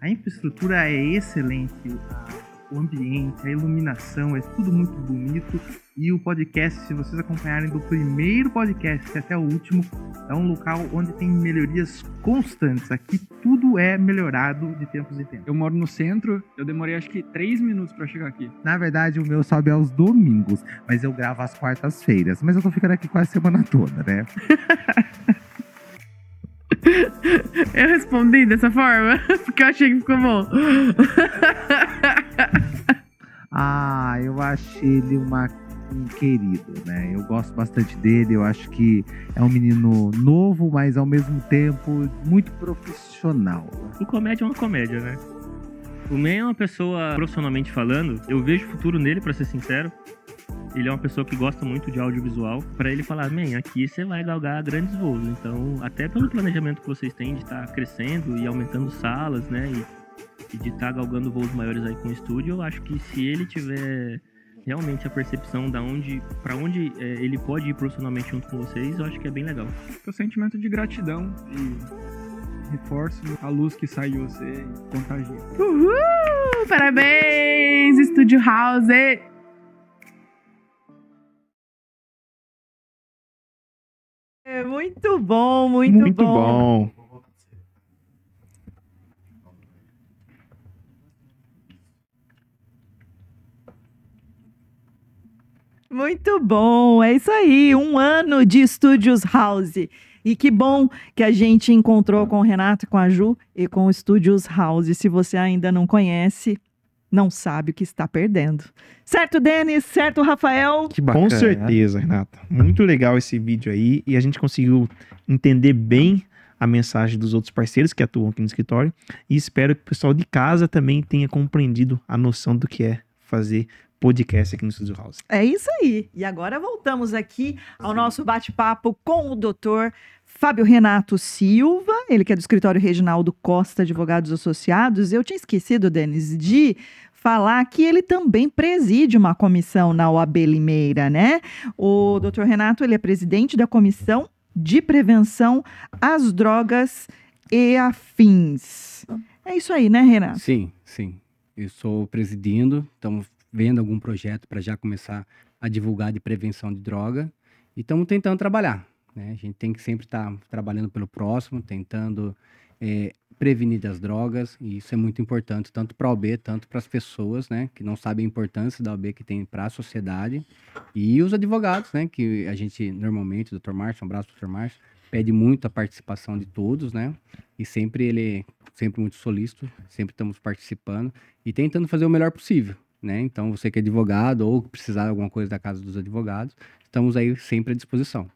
A infraestrutura é excelente. O ambiente, a iluminação, é tudo muito bonito. E o podcast, se vocês acompanharem do primeiro podcast até o último, é um local onde tem melhorias constantes. Aqui tudo é melhorado de tempos em tempos. Eu moro no centro, eu demorei acho que três minutos para chegar aqui. Na verdade, o meu sobe aos domingos, mas eu gravo às quartas-feiras. Mas eu tô ficando aqui quase a semana toda, né? Eu respondi dessa forma porque eu achei que ficou bom. ah, eu achei ele uma, um querido, né? Eu gosto bastante dele. Eu acho que é um menino novo, mas ao mesmo tempo muito profissional. O comédia é uma comédia, né? O Man é uma pessoa, profissionalmente falando, eu vejo futuro nele, para ser sincero. Ele é uma pessoa que gosta muito de audiovisual. Para ele falar, man, aqui você vai galgar grandes voos. Então, até pelo planejamento que vocês têm de estar tá crescendo e aumentando salas, né? E, e de estar tá galgando voos maiores aí com o estúdio, eu acho que se ele tiver realmente a percepção da onde, para onde é, ele pode ir profissionalmente junto com vocês, eu acho que é bem legal. O sentimento de gratidão e reforço a luz que sai de você e contagia. Uhul! Parabéns, Estúdio House! Muito bom, muito, Muito bom. bom. Muito bom, é isso aí, um ano de Estúdios House. E que bom que a gente encontrou com o Renato, com a Ju e com o Estúdios House. Se você ainda não conhece, não sabe o que está perdendo. Certo, Denis? Certo, Rafael? Que bacana. Com certeza, Renata. Muito legal esse vídeo aí e a gente conseguiu entender bem a mensagem dos outros parceiros que atuam aqui no escritório e espero que o pessoal de casa também tenha compreendido a noção do que é fazer podcast aqui no Studio House. É isso aí. E agora voltamos aqui ao nosso bate-papo com o doutor Fábio Renato Silva, ele que é do escritório Reginaldo Costa Advogados Associados. Eu tinha esquecido, Denis, de falar que ele também preside uma comissão na OAB Limeira, né? O doutor Renato, ele é presidente da comissão de prevenção às drogas e afins. É isso aí, né, Renato? Sim, sim. Eu sou presidindo, estamos vendo algum projeto para já começar a divulgar de prevenção de droga e estamos tentando trabalhar. Né? A gente tem que sempre estar tá trabalhando pelo próximo, tentando é, prevenir das drogas, e isso é muito importante, tanto para a OB, tanto para as pessoas, né, que não sabem a importância da OB que tem para a sociedade, e os advogados, né, que a gente normalmente, o Dr. Márcio, um abraço Dr. Márcio, pede muito a participação de todos, né, e sempre ele, sempre muito solícito, sempre estamos participando e tentando fazer o melhor possível, né, então você que é advogado ou precisar de alguma coisa da Casa dos Advogados, estamos aí sempre à disposição.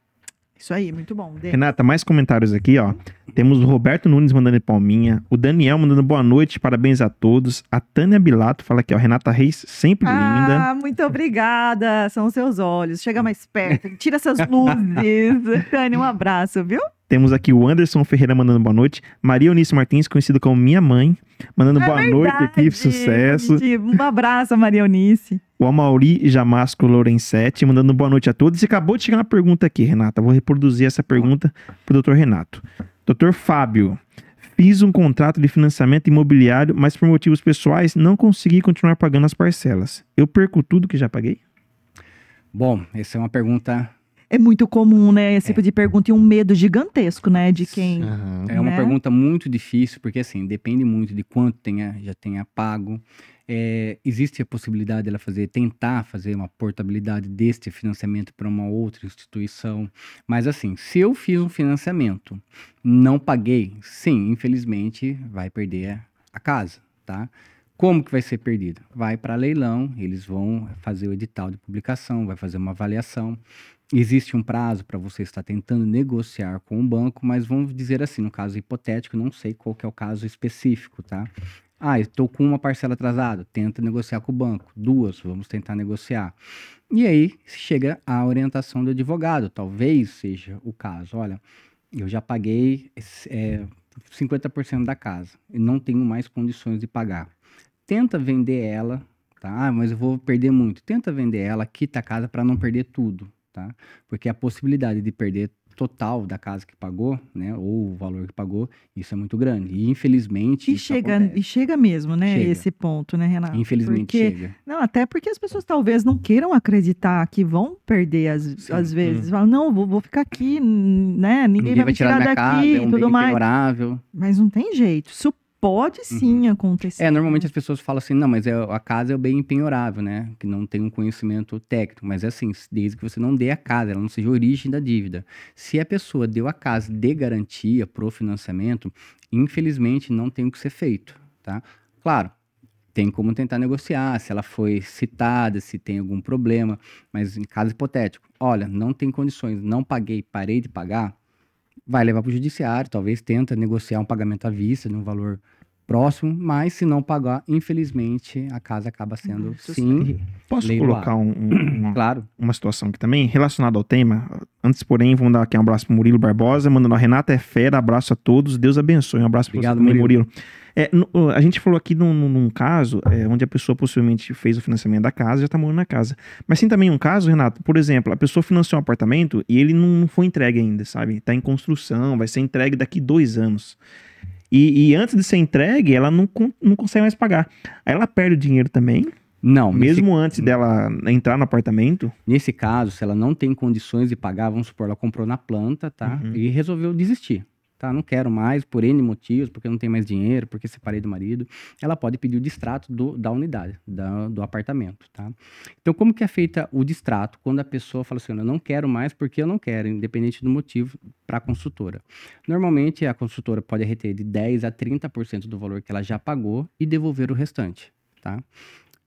Isso aí, muito bom. Dê. Renata, mais comentários aqui, ó. Temos o Roberto Nunes mandando palminha, o Daniel mandando boa noite, parabéns a todos. A Tânia Bilato fala aqui, ó, Renata Reis, sempre ah, linda. Ah, muito obrigada. São seus olhos. Chega mais perto, tira essas luzes. Tânia, um abraço, viu? Temos aqui o Anderson Ferreira mandando boa noite. Maria Eunice Martins, conhecido como minha mãe, mandando é boa verdade, noite aqui, sucesso. Um abraço, Maria Eunice. O Amauri Jamasco Lorenzetti mandando boa noite a todos. E acabou de chegar uma pergunta aqui, Renata. Vou reproduzir essa pergunta para o doutor Renato. Doutor Fábio, fiz um contrato de financiamento imobiliário, mas por motivos pessoais não consegui continuar pagando as parcelas. Eu perco tudo que já paguei? Bom, essa é uma pergunta é muito comum, né? Esse é. tipo de pergunta e um medo gigantesco, né? De quem. Uhum. É uma né? pergunta muito difícil, porque assim, depende muito de quanto tenha, já tenha pago. É, existe a possibilidade dela fazer, tentar fazer uma portabilidade deste financiamento para uma outra instituição. Mas assim, se eu fiz um financiamento, não paguei, sim, infelizmente vai perder a casa, tá? Como que vai ser perdido? Vai para leilão, eles vão fazer o edital de publicação, vai fazer uma avaliação. Existe um prazo para você estar tentando negociar com o banco, mas vamos dizer assim, no caso hipotético, não sei qual que é o caso específico, tá? Ah, estou com uma parcela atrasada, tenta negociar com o banco. Duas, vamos tentar negociar. E aí chega a orientação do advogado, talvez seja o caso. Olha, eu já paguei é, 50% da casa e não tenho mais condições de pagar. Tenta vender ela, tá? Ah, mas eu vou perder muito. Tenta vender ela, quita a casa para não perder tudo tá? Porque a possibilidade de perder total da casa que pagou, né, ou o valor que pagou, isso é muito grande. E infelizmente E chega, acontece. e chega mesmo, né? Chega. Esse ponto, né, Renato? Infelizmente Porque- chega. Não, até porque as pessoas talvez não queiram acreditar que vão perder às, às vezes. Falam, não, vou, vou ficar aqui, né? Ninguém, vai me tirar, minha daqui casa, é e um tudo mais. Mas não tem jeito. Isso pode sim acontecer. É, normalmente as pessoas falam assim, não, mas é, a casa é o bem empenhorável, né? Que não tem um conhecimento técnico. Mas é assim, desde que você não dê a casa, ela não seja a origem da dívida. Se a pessoa deu a casa de garantia pro financiamento, infelizmente não tem o que ser feito, tá? Claro, tem como tentar negociar, se ela foi citada, se tem algum problema, mas em caso hipotético, olha, não tem condições, não paguei, parei de pagar, vai levar para o judiciário, talvez tenta negociar um pagamento à vista de um valor próximo, mas se não pagar, infelizmente, a casa acaba sendo sim. Posso colocar um, um- uma, Claro. uma situação aqui também relacionada ao tema? Antes, porém, vamos dar aqui um abraço pro Murilo Barbosa, mandando a Renata é fera, abraço a todos, Deus abençoe. Um abraço para você Obrigado, também, Murilo. Murilo. É, a gente falou aqui num, num- caso é, onde a pessoa possivelmente fez o financiamento da casa e já está morando na casa. Mas tem também um caso, Renato, por exemplo, a pessoa financiou um apartamento e ele não, foi entregue ainda, sabe? Está em construção, vai ser entregue daqui dois anos. E, e antes de ser entregue, ela não, não consegue mais pagar. Aí ela perde o dinheiro também. Não, Mesmo antes dela entrar no apartamento. Nesse caso, se ela não tem condições de pagar, vamos supor, ela comprou na planta, tá? Uhum. E resolveu desistir. Tá, não quero mais, por N motivos, porque não tem mais dinheiro, porque separei do marido. Ela pode pedir o distrato do- da unidade, da- do apartamento, tá? Então, como que é feita o distrato? Quando a pessoa fala assim, eu não quero mais porque eu não quero, independente do motivo, para a construtora. Normalmente, a construtora pode reter de 10% a 30% do valor que ela já pagou e devolver o restante, tá?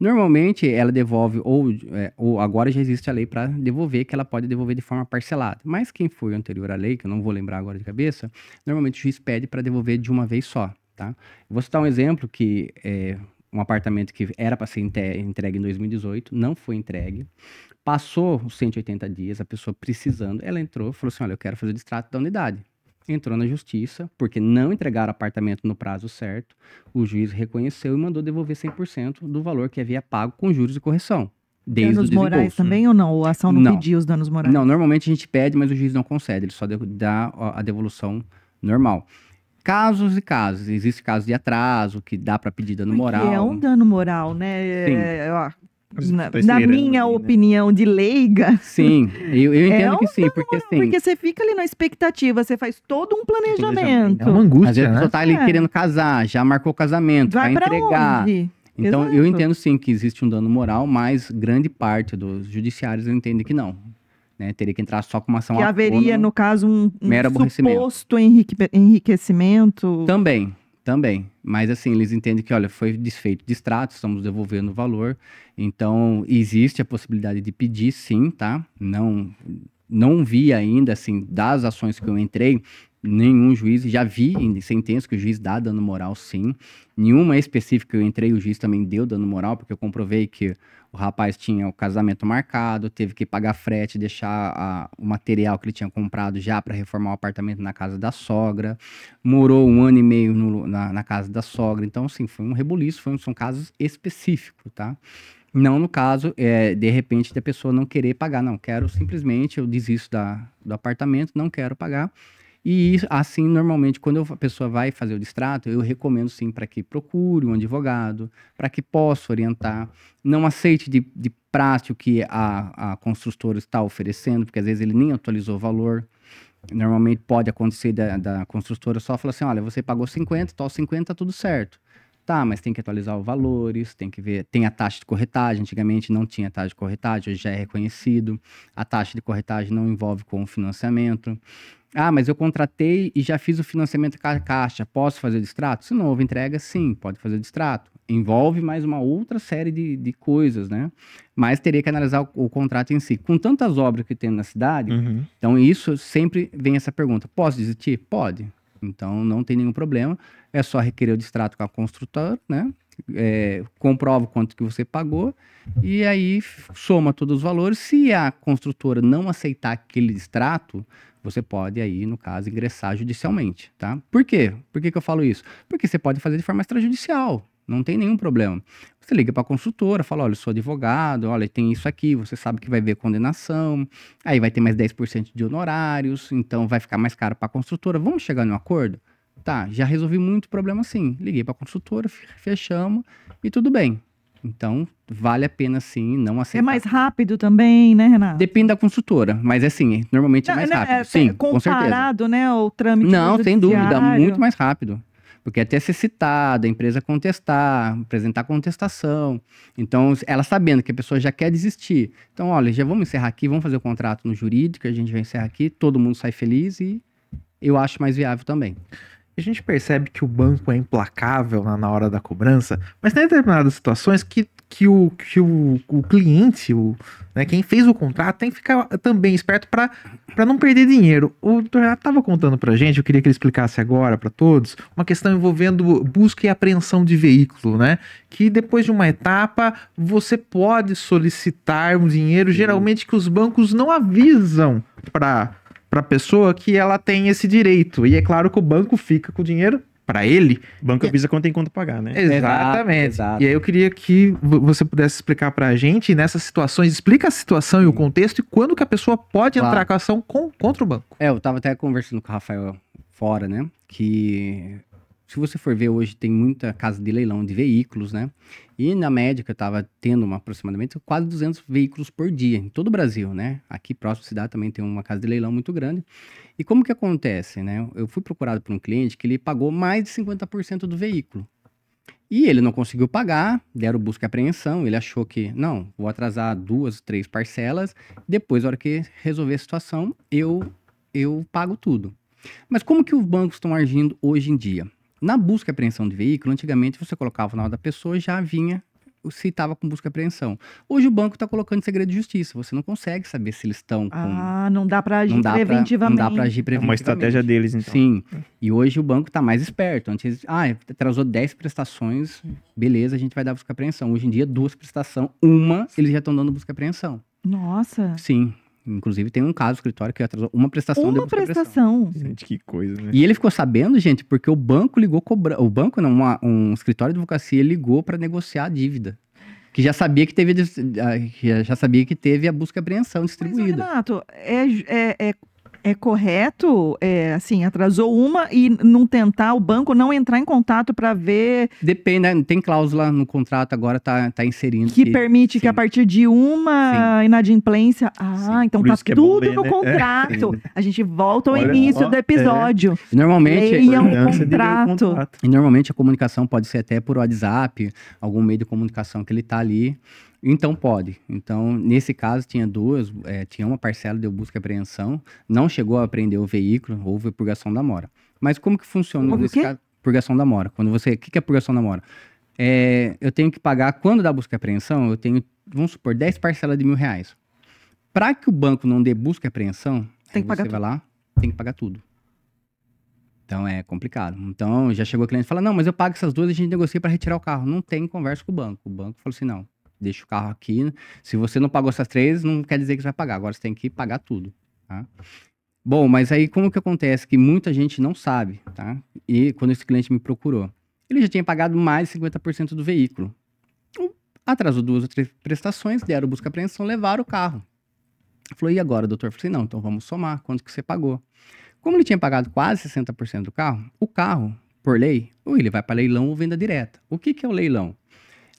Normalmente ela devolve, ou, é, ou agora já existe a lei para devolver, que ela pode devolver de forma parcelada. Mas quem foi anterior à lei, que eu não vou lembrar agora de cabeça, normalmente o juiz pede para devolver de uma vez só. Tá? Vou citar um exemplo que é um apartamento que era para ser entregue em 2018, não foi entregue. Passou os 180 dias, a pessoa precisando, ela entrou, falou assim: olha, eu quero fazer o distrato da unidade. Entrou na justiça, porque não entregaram o apartamento no prazo certo. O juiz reconheceu e mandou devolver 100% do valor que havia pago com juros e correção. Desde danos morais também ou não? Ou a ação não, Não. pediu os danos morais? Não, normalmente a gente pede, mas o juiz não concede, ele só dá a devolução normal. Casos e casos. Existe caso de atraso, que dá para pedir dano moral. Que é um dano moral, né? Sim. É, ó, na, tá na minha ali, né? opinião de leiga. Sim, eu, eu É entendo um que sim, porque assim. Porque você fica ali na expectativa, você faz todo um planejamento. É uma angústia, Às vezes a pessoa né? tá ali É. querendo casar, já marcou o casamento, Vai vai, entregar. onde? Então, Exato. eu entendo sim que existe um dano moral, mas grande parte dos judiciários entende que não. Né? Teria que entrar só com uma ação Que haveria, no caso, um, um suposto enrique- enriquecimento. Também, também. Mas assim, eles entendem que, olha, foi desfeito de extrato, estamos devolvendo o valor. Então, existe a possibilidade de pedir, sim, tá? Não, não vi ainda, assim, das ações que eu entrei, nenhum juiz, já vi em sentença que o juiz dá dano moral, sim. Nenhuma específica que eu entrei, o juiz também deu dano moral, porque eu comprovei que o rapaz tinha o casamento marcado, teve que pagar frete, deixar a- o material que ele tinha comprado já para reformar o apartamento na casa da sogra, morou um ano e meio no- na, na casa da sogra. Então, assim, foi um rebuliço, foi um- são casos específicos, tá? Não no caso, é, de repente, da pessoa não querer pagar. Não, quero simplesmente, eu desisto da, do apartamento, não quero pagar. E assim, normalmente, quando a pessoa vai fazer o distrato, eu recomendo sim para que procure um advogado, para que possa orientar. Não aceite de, de prática o que a, a construtora está oferecendo, porque às vezes ele nem atualizou o valor. Normalmente pode acontecer da, da construtora só falar assim: olha, você pagou 50, então 50 tá tudo certo. Tá, mas tem que atualizar os valores, tem que ver. Tem a taxa de corretagem. Antigamente não tinha taxa de corretagem, hoje já é reconhecido. A taxa de corretagem não envolve com o financiamento. Ah, mas eu contratei e já fiz o financiamento com a caixa. Posso fazer o distrato? Se não houve entrega, sim, pode fazer o distrato. Envolve mais uma outra série de, de coisas, né? Mas teria que analisar o, o contrato em si. Com tantas obras que tem na cidade, Uhum. então isso sempre vem essa pergunta: posso desistir? Pode. Então não tem nenhum problema. É só requerer o distrato com a construtora, né? É, comprova quanto que você pagou e aí soma todos os valores. Se a construtora não aceitar aquele distrato, você pode aí, no caso, ingressar judicialmente, tá? Por quê? Por que, que eu falo isso? Porque você pode fazer de forma extrajudicial, não tem nenhum problema. Você liga para a consultora, fala: olha, eu sou advogado, olha, tem isso aqui, você sabe que vai ver condenação, aí vai ter mais 10% de honorários, então vai ficar mais caro para a construtora. Vamos chegar num acordo? Tá, já resolvi muito problema sim. Liguei para a consultora, fechamos e tudo bem. Então, vale a pena sim não aceitar. É mais rápido também, né, Renato? Depende da consultora, mas é assim, normalmente é mais Não, rápido. é, sim, é, com certeza. Comparado, né, ao trâmite Não, sem dúvida, muito mais rápido. Porque até ser citada, a empresa contestar, apresentar contestação. Então, ela sabendo que a pessoa já quer desistir. Então, olha, já vamos encerrar aqui, vamos fazer o contrato no jurídico, a gente vai encerrar aqui, todo mundo sai feliz e eu acho mais viável também. A gente percebe que o banco é implacável na, na hora da cobrança, mas tem determinadas situações que, que, o, que o, o cliente, o, né, quem fez o contrato, tem que ficar também esperto para não perder dinheiro. O Renato estava contando para gente, eu queria que ele explicasse agora para todos, uma questão envolvendo busca e apreensão de veículo, né? Que depois de uma etapa você pode solicitar um dinheiro, geralmente que os bancos não avisam para para pessoa que ela tem esse direito. E é claro que o banco fica com o dinheiro para ele. O banco avisa quando tem conta pagar, né? Exatamente. exato. E aí eu queria que vo- você pudesse explicar pra gente, nessas situações, explica a situação e o contexto e quando que a pessoa pode Claro. entrar com a ação com- contra o banco. É, eu tava até conversando com o Rafael fora, né? Que se você for ver hoje, tem muita casa de leilão de veículos, né? E na média que eu tava tendo uma, aproximadamente quase 200 veículos por dia, em todo o Brasil, né? Aqui próximo à cidade também tem uma casa de leilão muito grande. E como que acontece, né? Eu fui procurado por um cliente que ele pagou mais de 50% do veículo. E ele não conseguiu pagar, deram busca e apreensão, ele achou que, não, vou atrasar duas, três parcelas, depois, na hora que resolver a situação, eu, eu pago tudo. Mas como que os bancos estão agindo hoje em dia? Na busca e apreensão de veículo, antigamente você colocava o nome da pessoa e já vinha se estava com busca e apreensão. Hoje o banco está colocando segredo de justiça, você não consegue saber se eles estão com... Ah, não dá para agir não dá pra- preventivamente. não dá para agir É preventivamente. uma estratégia deles, então. Sim. E hoje o banco está mais esperto. Antes, ah, atrasou 10 prestações, beleza, a gente vai dar busca e apreensão. Hoje em dia, duas prestações, uma, eles já estão dando busca e apreensão. Nossa, Sim. Inclusive, tem um caso, escritório, que atrasou uma prestação uma e apreensão. prestação. Gente, que coisa, né? E ele ficou sabendo, gente, porque o banco ligou cobrando. O banco, não, uma- um escritório de advocacia ligou para negociar a dívida. Que já sabia que teve, a dis- que já sabia que teve a busca e apreensão Mas, distribuída. Renato, é, é, é, é correto, é, assim, atrasou uma e não tentar o banco não entrar em contato para ver Depende, né? Tem cláusula no contrato agora, tá, tá inserindo. que permite que sim. a partir de uma inadimplência. Ah, então Por tá que é bom tudo ler, no né? contrato. A gente volta ao Olha, início ó, do episódio. Normalmente, Leiam o Importância de ler o contrato. contrato. E normalmente a comunicação pode ser até por WhatsApp, algum meio de comunicação que ele tá ali. Então pode. Então, nesse caso, tinha duas, eh, tinha uma parcela de busca e apreensão, não chegou a apreender o veículo, houve purgação da mora. Mas como que funciona Houve o nesse caso? Purgação da mora. Quando você. O que que é purgação da mora? É, eu tenho que pagar, quando dá busca e apreensão, eu tenho, vamos supor, 10 parcelas de mil reais. Para que o banco não dê busca e apreensão, Tem que pagar você vai lá, tem que pagar tudo. Então é complicado. Então já chegou o cliente e fala: Não, mas eu pago essas duas e a gente negocia para retirar o carro. Não tem conversa com o banco. O banco falou assim: Não, deixa o carro aqui. Se você não pagou essas três, não quer dizer que você vai pagar. Agora você tem que pagar tudo. Tá? Bom, mas aí como que acontece? Que muita gente não sabe, tá? E quando esse cliente me procurou, ele já tinha pagado mais de 50% do veículo. Atrasou duas ou três prestações, deram busca apreensão, levaram o carro. Falou, e agora, doutor? Eu falei, não, então vamos somar, quanto que você pagou? Como ele tinha pagado quase 60% do carro, o carro, por lei, ou ele vai para leilão ou venda direta. O que, que é o leilão?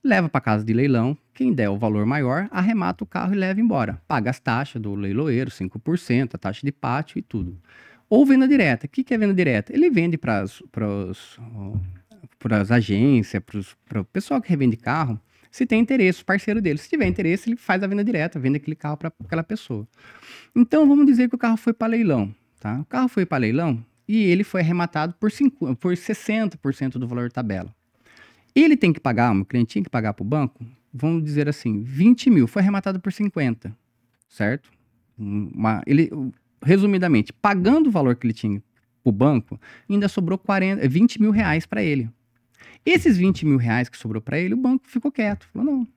Leva para casa de leilão, quem der o valor maior, arremata o carro e leva embora. Paga as taxas do leiloeiro, 5%, a taxa de pátio e tudo. Ou venda direta. O que, que é venda direta? Ele vende para as agências, para o pessoal que revende carro, se tem interesse, o parceiro dele. Se tiver interesse, ele faz a venda direta, vende aquele carro para aquela pessoa. Então, vamos dizer que o carro foi para leilão. Tá? O carro foi para leilão e ele foi arrematado por, cinco, por 60% do valor tabela. Ele tem que pagar, o cliente tinha que pagar para o banco, vamos dizer assim, 20 mil, foi arrematado por 50, certo? Uma, ele, resumidamente, pagando o valor que ele tinha para o banco, ainda sobrou 40, 20 mil reais para ele. Esses 20 mil reais que sobrou para ele, o banco ficou quieto, falou, não,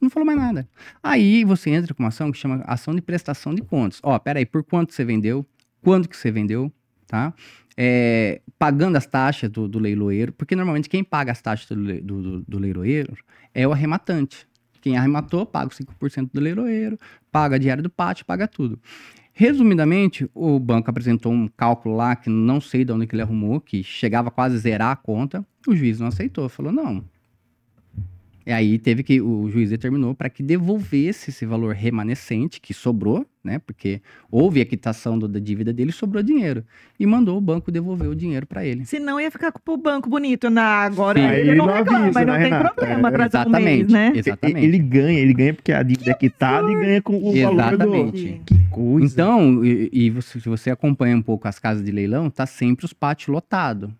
não falou mais nada. Aí você entra com uma ação que chama ação de prestação de contas. Ó, peraí, por quanto você vendeu? Quando que você vendeu? Tá? É, pagando as taxas do, do leiloeiro, porque normalmente quem paga as taxas do, do- do leiloeiro é o arrematante. Quem arrematou paga os 5% do leiloeiro, paga a diária do pátio, paga tudo. Resumidamente, o banco apresentou um cálculo lá que não sei de onde que ele arrumou, que chegava quase a zerar a conta. O juiz não aceitou, falou não. E aí teve que o juiz determinou para que devolvesse esse valor remanescente que sobrou, né? Porque houve a quitação do- da dívida dele, e sobrou dinheiro e mandou o banco devolver o dinheiro para ele. Senão ia ficar com o banco bonito. Na, agora Sim, ele não não reclama, avisa, mas não né, tem Renata? problema É, atrasar um mês, exatamente, né? exatamente. Ele ganha, ele ganha porque a dívida é quitada e ganha com o valor do... Exatamente. Que coisa. Então, e, e você- se você acompanha um pouco as casas de leilão, tá sempre os pátios lotados.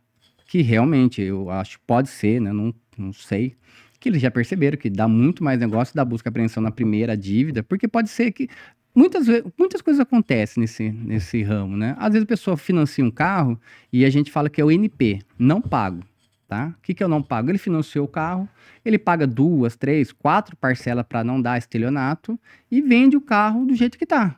Que realmente, eu acho que pode ser, né? Não, não sei. Que eles já perceberam que dá muito mais negócio da busca e apreensão na primeira dívida, porque pode ser que. Muitas, muitas coisas acontecem nesse, nesse ramo, né? Às vezes a pessoa financia um carro e a gente fala que é o NP, não pago, tá? O que, que eu não pago? Ele financiou o carro, ele paga duas, três, quatro parcelas para não dar estelionato e vende o carro do jeito que tá.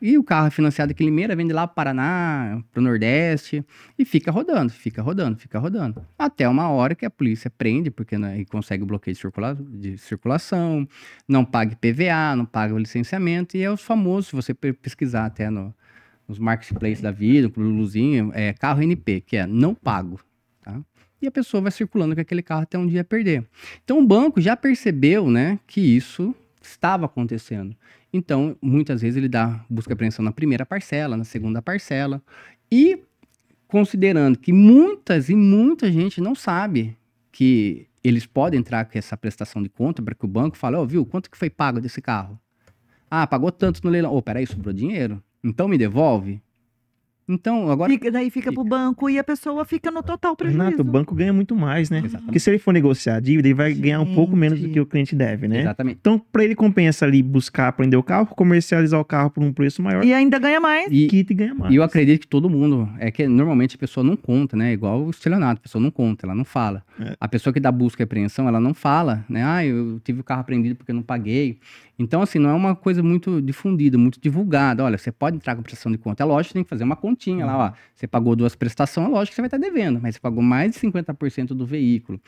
E o carro é financiado aqui em Limeira, vende lá pro Paraná, pro Nordeste, e fica rodando, fica rodando, fica rodando. Até uma hora que a polícia prende, porque né, consegue o bloqueio de, circula- de circulação, não paga PVA, não paga o licenciamento, e é os famosos, se você pe- pesquisar até no, nos marketplaces da vida, no Luluzinho, é carro NP, que é não pago, tá? E a pessoa vai circulando com aquele carro até um dia perder. Então o banco já percebeu, né, que isso estava acontecendo. Então, muitas vezes ele dá busca e apreensão na primeira parcela, na segunda parcela. E considerando que muitas e muita gente não sabe que eles podem entrar com essa prestação de conta para que o banco fale, ó, viu, quanto que foi pago desse carro? Ah, pagou tanto no leilão. Ô, peraí, sobrou dinheiro? Então me devolve? Então, agora... Fica, daí fica pro banco e a pessoa fica no total prejuízo. Renato, o banco ganha muito mais, né? Porque se ele for negociar a dívida, ele vai ganhar um pouco menos do que o cliente deve, né? Exatamente. Então, para ele compensa ali buscar aprender o carro, comercializar o carro por um preço maior. E ainda ganha mais. E, Quita e ganha mais. E eu acredito que todo mundo. É que normalmente a pessoa não conta, né? Igual o estelionato, a pessoa não conta, ela não fala. É. A pessoa que dá busca e apreensão, ela não fala, né? Ah, eu tive o carro apreendido porque eu não paguei. Então, assim, não é uma coisa muito difundida, muito divulgada. Olha, você pode entrar com prestação de conta. É lógico tem que fazer uma continha lá, ó. Você pagou duas prestações, é lógico que você vai estar devendo, mas você pagou mais de 50% do veículo.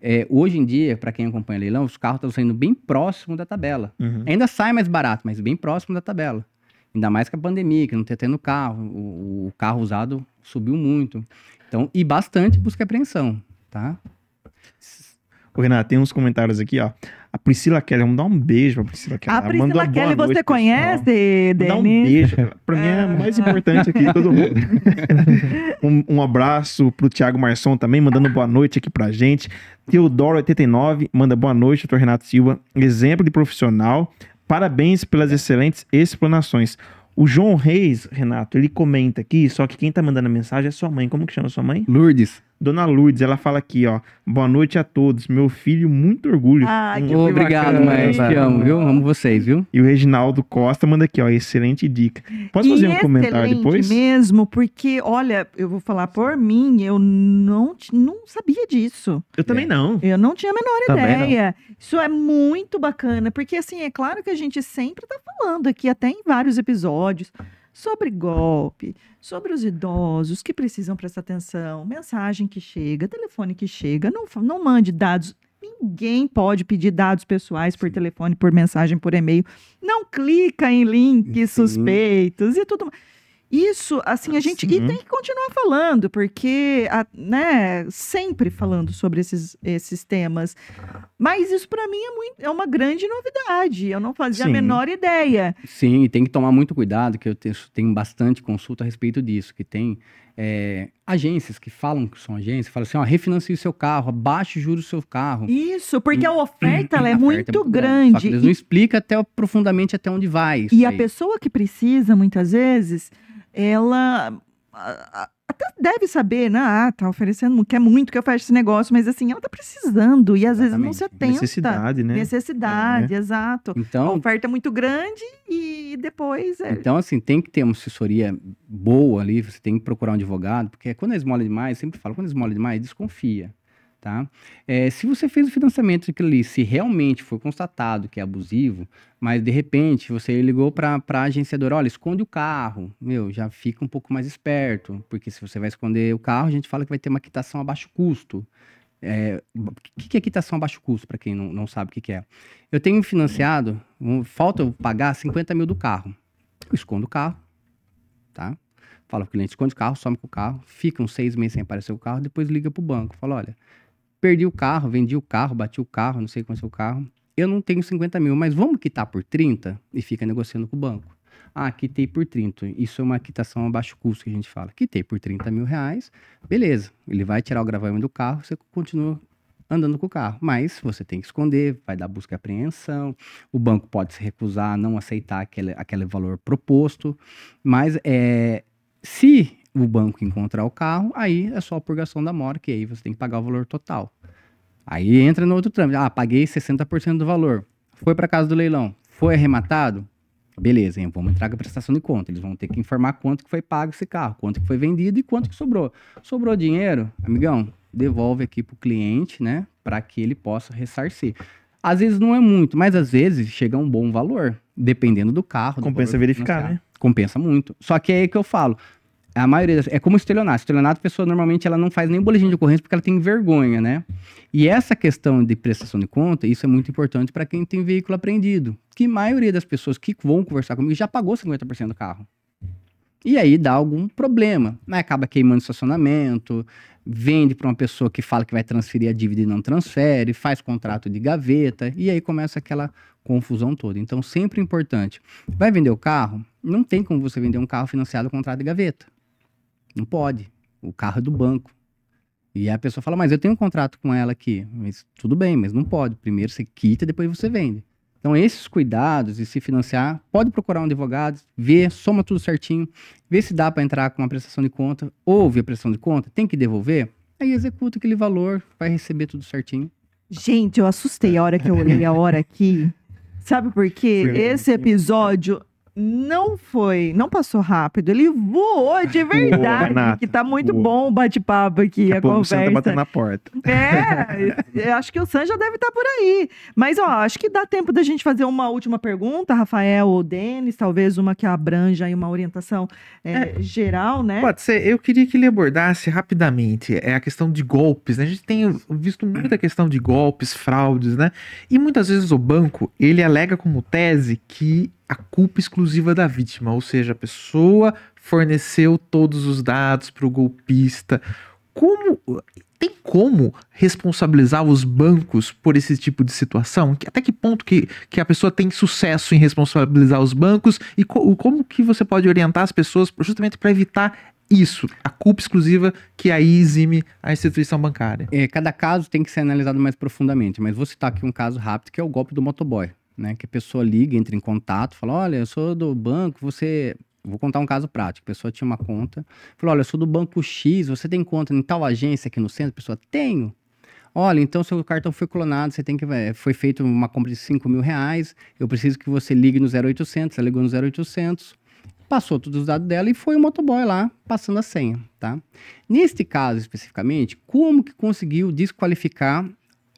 É, hoje em dia, para quem acompanha leilão, os carros estão saindo bem próximo da tabela. Uhum. Ainda sai mais barato, mas bem próximo da tabela. Ainda mais com a pandemia, que não tem tendo carro. O, o carro usado subiu muito. Então, e bastante busca e apreensão, tá? Ô, Renato, tem uns comentários aqui, ó. A Priscila Kelly, vamos dar um beijo pra Priscila Kelly. A Priscila Kelly, você noite, conhece. Dá um Denis? beijo. Pra mim é mais importante aqui todo mundo. um, um abraço pro Thiago Marçom também, mandando boa noite aqui pra gente. Teodoro89 manda boa noite, doutor Renato Silva. Exemplo de profissional. Parabéns pelas excelentes explanações. O João Reis, Renato, ele comenta aqui, só que quem tá mandando a mensagem é sua mãe. Como que chama sua mãe? Lourdes. Dona Lourdes, ela fala aqui, ó. Boa noite a todos. Meu filho, muito orgulho. Ai, que Obrigado, bacana. mãe. Te amo, viu? Amo vocês, viu? E o Reginaldo Costa manda aqui, ó. Excelente dica. Posso fazer um comentário depois? mesmo, porque, olha, eu vou falar por mim, eu não, não sabia disso. Eu também não. Eu não tinha a menor Também não. ideia. Isso é muito bacana, porque assim, é claro que a gente sempre tá falando aqui, até em vários episódios, sobre golpe, sobre os idosos que precisam prestar atenção, mensagem que chega, telefone que chega, não, não mande dados. Ninguém pode pedir dados pessoais por telefone, por mensagem, por e-mail. Não clica em links suspeitos e tudo mais. Isso, assim, a gente. E Sim. tem que continuar falando, porque, a- né, sempre falando sobre esses, esses temas. Mas isso, para mim, é, muito, é uma grande novidade. Eu não fazia Sim. a menor ideia. Sim, e tem que tomar muito cuidado, que eu te- tenho bastante consulta a respeito disso, que tem é, agências que falam que são agências, falam assim, ó, refinancie o seu carro, abaixe o juros do seu carro. Isso, porque a oferta ela é A oferta muito Só que grande. eles E- não explicam até profundamente até onde vai E a aí. pessoa que precisa, muitas vezes, ela até deve saber, né? Ah, tá oferecendo, quer muito que eu feche esse negócio, mas assim, ela tá precisando e às vezes não se atenta. Necessidade, né? Necessidade, exato. Então- a oferta é muito grande e depois é. Então, assim, tem que ter uma assessoria boa ali, você tem que procurar um advogado, porque quando é esmola demais, sempre falo, quando é esmola demais, desconfia. Tá? É, se você fez o financiamento daquilo ali, se realmente foi constatado que é abusivo, mas de repente você ligou para a agenciadora, olha, esconde o carro, meu, já fica um pouco mais esperto, porque se você vai esconder o carro, a gente fala que vai ter uma quitação a baixo custo. É, o que, que é quitação a baixo custo, para quem não, não sabe o que, que é? Eu tenho financiado, falta eu pagar 50 mil do carro. Eu escondo o carro, tá? Fala pro cliente, esconde o carro, some com o carro, fica uns seis meses sem aparecer o carro, depois liga pro banco. Fala, olha, perdi o carro, vendi o carro, bati o carro, não sei quanto é o carro. Eu não tenho 50 mil, mas vamos quitar por 30 e fica negociando com o banco. Ah, quitei por 30. Isso é uma quitação a baixo custo que a gente fala. Quitei por 30 mil reais, beleza. Ele vai tirar o gravamento do carro, você continua andando com o carro. Mas você tem que esconder, vai dar busca e apreensão. O banco pode se recusar não aceitar aquele, aquele valor proposto. Mas é, se o banco encontrar o carro, aí é só a purgação da mora, que aí você tem que pagar o valor total. Aí entra no outro trâmite. Ah, paguei 60% do valor. Foi para casa do leilão. Foi arrematado? Beleza, hein? vamos entrar com a prestação de conta. Eles vão ter que informar quanto que foi pago esse carro, quanto que foi vendido e quanto que sobrou. Sobrou dinheiro, amigão, devolve aqui pro cliente, né? Para que ele possa ressarcir. Às vezes não é muito, mas às vezes chega um bom valor, dependendo do carro. do Compensa valor verificar, né? Compensa muito. Só que é aí que eu falo. A maioria das, é como estelionato. Estelionato, a pessoa normalmente ela não faz nem boletim de ocorrência porque ela tem vergonha, né? E essa questão de prestação de conta, isso é muito importante para quem tem veículo apreendido. Que maioria das pessoas que vão conversar comigo já pagou 50% do carro. E aí dá algum problema. Né? Acaba queimando estacionamento, vende para uma pessoa que fala que vai transferir a dívida e não transfere, faz contrato de gaveta, e aí começa aquela confusão toda. Então, sempre importante. Vai vender o carro? Não tem como você vender um carro financiado com contrato de gaveta. Não pode. O carro é do banco. E a pessoa fala, mas eu tenho um contrato com ela aqui. Mas tudo bem, mas não pode. Primeiro você quita, depois você vende. Então, esses cuidados e se financiar, pode procurar um advogado, ver, soma tudo certinho, ver se dá para entrar com uma prestação de conta, houve a prestação de conta, tem que devolver, aí executa aquele valor, vai receber tudo certinho. Gente, eu assustei a hora que eu olhei a hora aqui. Sabe por quê? Esse episódio não foi, não passou rápido, ele voou de verdade. Renata, que tá muito voou. bom o bate-papo aqui, Daqui a a pouco o Sam tá conversa. batendo na porta. É, eu acho que o Sam já deve estar por aí. Mas, ó, acho que dá tempo da gente fazer uma última pergunta, Rafael ou Denis, talvez uma que abranja aí uma orientação é, geral, né? Pode ser. Eu queria que ele abordasse rapidamente é a questão de golpes. Né? A gente tem visto muita questão de golpes, fraudes, né? E muitas vezes o banco ele alega como tese que a culpa exclusiva da vítima, ou seja, a pessoa forneceu todos os dados para o golpista. Como tem como responsabilizar os bancos por esse tipo de situação? Até que ponto que, que a pessoa tem sucesso em responsabilizar os bancos e co- como que você pode orientar as pessoas justamente para evitar isso, a culpa exclusiva que aí exime a instituição bancária? É, cada caso tem que ser analisado mais profundamente, mas vou citar aqui um caso rápido que é o golpe do motoboy, né? Que a pessoa liga, entra em contato, fala: Olha, eu sou do banco, você. Vou contar um caso prático. A pessoa tinha uma conta, falou: Olha, eu sou do banco X, você tem conta em tal agência aqui no centro? A pessoa: Tenho. Olha, então seu cartão foi clonado, você tem que. eh, Foi feita uma compra de 5 mil reais, eu preciso que você ligue no 0800. Ela ligou no 0800, passou todos os dados dela e foi o motoboy lá passando a senha, tá? Neste caso especificamente, como que conseguiu desqualificar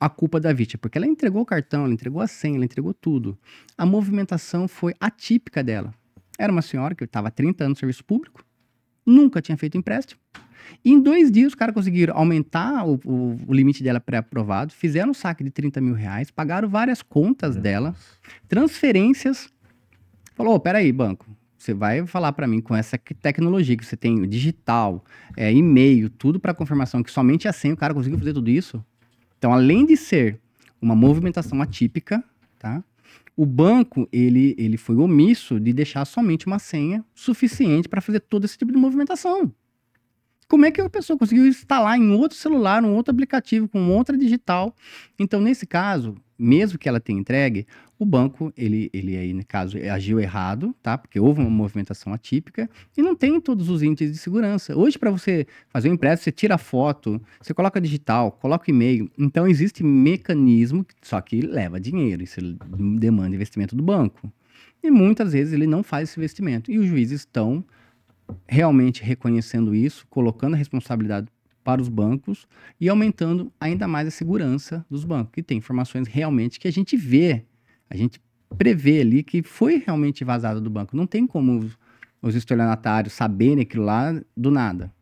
a culpa da vítima? Porque ela entregou o cartão, ela entregou a senha, ela entregou tudo. A movimentação foi atípica dela. Era uma senhora que estava há 30 anos no serviço público, nunca tinha feito empréstimo. E em dois dias, os caras conseguiram aumentar o, o- o limite dela pré-aprovado, fizeram um saque de 30 mil reais, pagaram várias contas dela, transferências. Falou: "Ô, peraí, banco, você vai falar para mim com essa tecnologia que você tem digital, é, e-mail, tudo para confirmação, que somente a senha o cara conseguiu fazer tudo isso? Então, além de ser uma movimentação atípica, tá? O banco, ele, ele foi omisso de deixar somente uma senha suficiente para fazer todo esse tipo de movimentação. Como é que a pessoa conseguiu instalar em outro celular, um outro aplicativo, com outra digital? Então, nesse caso, mesmo que ela tenha entregue, o banco, ele, ele aí, no caso, agiu errado, tá? Porque houve uma movimentação atípica e não tem todos os índices de segurança. Hoje, para você fazer um empréstimo, você tira foto, você coloca digital, coloca e-mail. Então, existe mecanismo, só que leva dinheiro, isso demanda investimento do banco. E muitas vezes ele não faz esse investimento. E os juízes estão realmente reconhecendo isso, colocando a responsabilidade para os bancos e aumentando ainda mais a segurança dos bancos, que tem informações realmente que a gente vê, a gente prevê ali que foi realmente vazado do banco. Não tem como os, os estelionatários saberem aquilo lá do nada.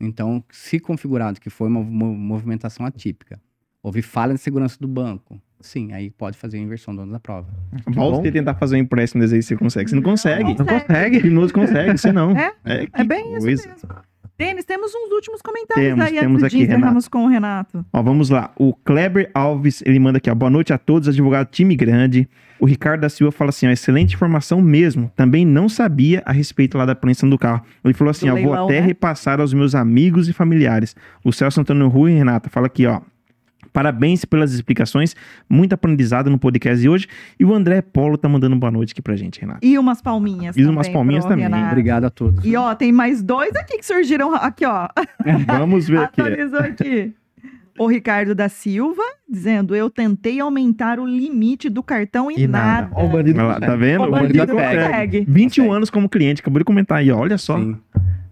Então, se configurado que foi uma mo- movimentação atípica, houve falha de segurança do banco, sim, aí pode fazer a inversão do ônus da prova. Volta tentar fazer um empréstimo desse aí, você consegue. Você não consegue. Não consegue. Criminoso consegue, você não. É, É, é bem isso coisa. mesmo. Denis, temos uns últimos comentários Temos, aí temos aqui, encerrarmos com o Renato. Ó, vamos lá. O Kleber Alves, ele manda aqui, ó. Boa noite a todos, advogado time grande. O Ricardo da Silva fala assim, ó, excelente informação mesmo. Também não sabia a respeito lá da apreensão do carro. Ele falou assim, Do ó, vou leilão, até né? repassar aos meus amigos e familiares. O Celso Antônio Rui, Renata, fala aqui, ó. Parabéns pelas explicações, muito aprendizado no podcast de hoje. E o André Polo tá mandando boa noite aqui pra gente, Renato. E umas palminhas E umas também palminhas pro também. Renato. Obrigado a todos. E ó, tem mais dois aqui que surgiram aqui, ó. Vamos ver aqui. Atualizou aqui. O Ricardo da Silva dizendo: Eu tentei aumentar o limite do cartão e, E nada. nada. Ó, o bandido lá, tá vendo? O bandido consegue. 21 anos como cliente, acabou de comentar aí, ó, olha só. Sim.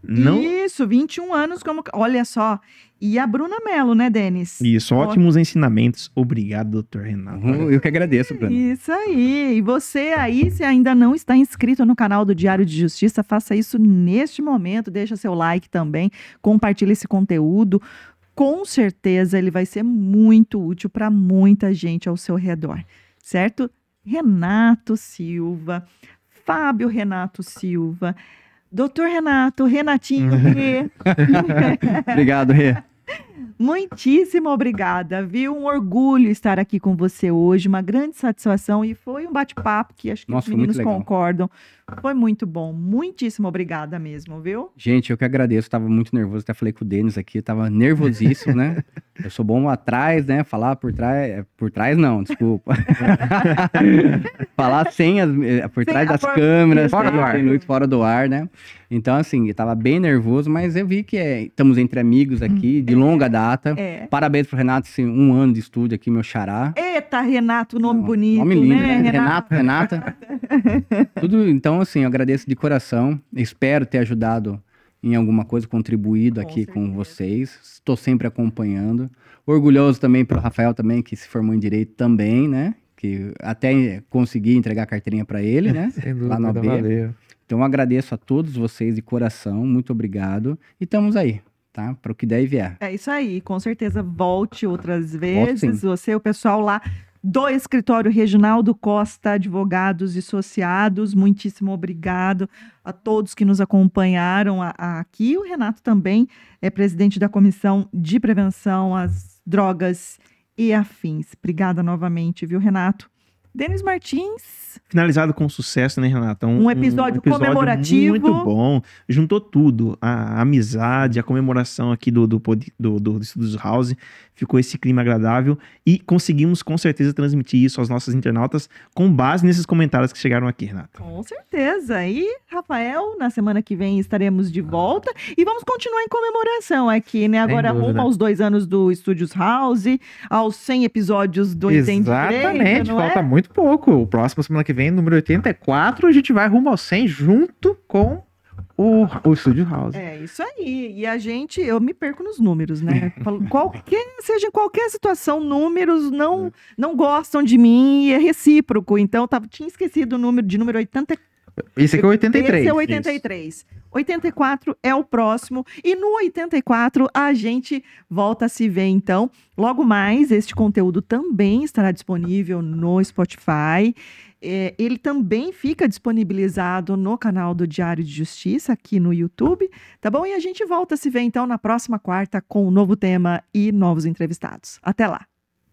Não... Isso, 21 anos como. Olha só. E a Bruna Mello, né, Denis? Isso, ótimos ensinamentos. Obrigado, doutor Renato. Uhum, Eu que agradeço, Bruno. Isso aí. E você aí, se ainda não está inscrito no canal do Diário de Justiça, faça isso neste momento. Deixa seu like também. Compartilhe esse conteúdo. Com certeza ele vai ser muito útil para muita gente ao seu redor. Certo? Renato Silva, Fábio Renato Silva, Doutor Renato, Renatinho Rê. Obrigado, Rê. Muitíssimo obrigada, viu? Um orgulho estar aqui com você hoje, uma grande satisfação e foi um bate-papo que acho que Nossa, os meninos concordam. Foi muito bom, muitíssimo obrigada mesmo, viu? Gente, eu que agradeço, tava muito nervoso, até falei com o Denis aqui, tava nervosíssimo, né? Eu sou bom atrás, né? Falar por trás, por trás não, desculpa. Falar sem as, eh, por trás das por- câmeras, Fora do ar. fora do ar, né? Então, assim, eu tava bem nervoso, mas eu vi que é, estamos entre amigos aqui, de longa data. É. Parabéns pro Renato, assim, um ano de estúdio aqui, meu xará. Eita, Renato, nome bonito, Nome lindo, né, né? Renato? Renata. Tudo, então, assim, eu agradeço de coração. Espero ter ajudado em alguma coisa, contribuído Com aqui com certeza. vocês. Estou sempre acompanhando. Orgulhoso também pelo Rafael também, que se formou em Direito também, né? Que até consegui entregar a carteirinha para ele, né? Sem Lá no dúvida, AB. valeu. Então, agradeço a todos vocês de coração. Muito obrigado. E estamos aí, tá? Para o que der e vier. É isso aí, com certeza volte outras vezes. Você, o pessoal lá do escritório Reginaldo Costa, advogados e associados, muitíssimo obrigado a todos que nos acompanharam a- a- aqui. O Renato também é presidente da Comissão de Prevenção às Drogas e Afins. Obrigada novamente, viu, Renato? Denis Martins, Finalizado com sucesso, né, Renata? Um episódio comemorativo. Muito bom. Juntou tudo. A amizade, a comemoração aqui do, do, do, do, do Studios House. Ficou esse clima agradável. E conseguimos, com certeza, transmitir isso aos nossos internautas com base nesses comentários que chegaram aqui, Renata. Com certeza. E, Rafael, na semana que vem estaremos de volta e vamos continuar em comemoração aqui, né? Agora rumo aos dois anos do Studios House, aos 100 episódios do 83, Exatamente, não é? falta muito pouco. O próximo semana que vem, número 84, a gente vai rumo ao 100 junto com o, o Studio House. É isso aí. E a gente, eu me perco nos números, né? Qualquer, seja em qualquer situação, números não não gostam de mim e é recíproco. Então, tava, tinha esquecido o número de número 84. Esse aqui é o 83. Esse é o 83. 84 é o próximo. E no 84 a gente volta a se ver, então. Logo mais, este conteúdo também estará disponível no Spotify. É, ele também fica disponibilizado no canal do Diário de Justiça, aqui no YouTube, tá bom? E a gente volta a se ver, então, na próxima quarta com um novo tema e novos entrevistados. Até lá!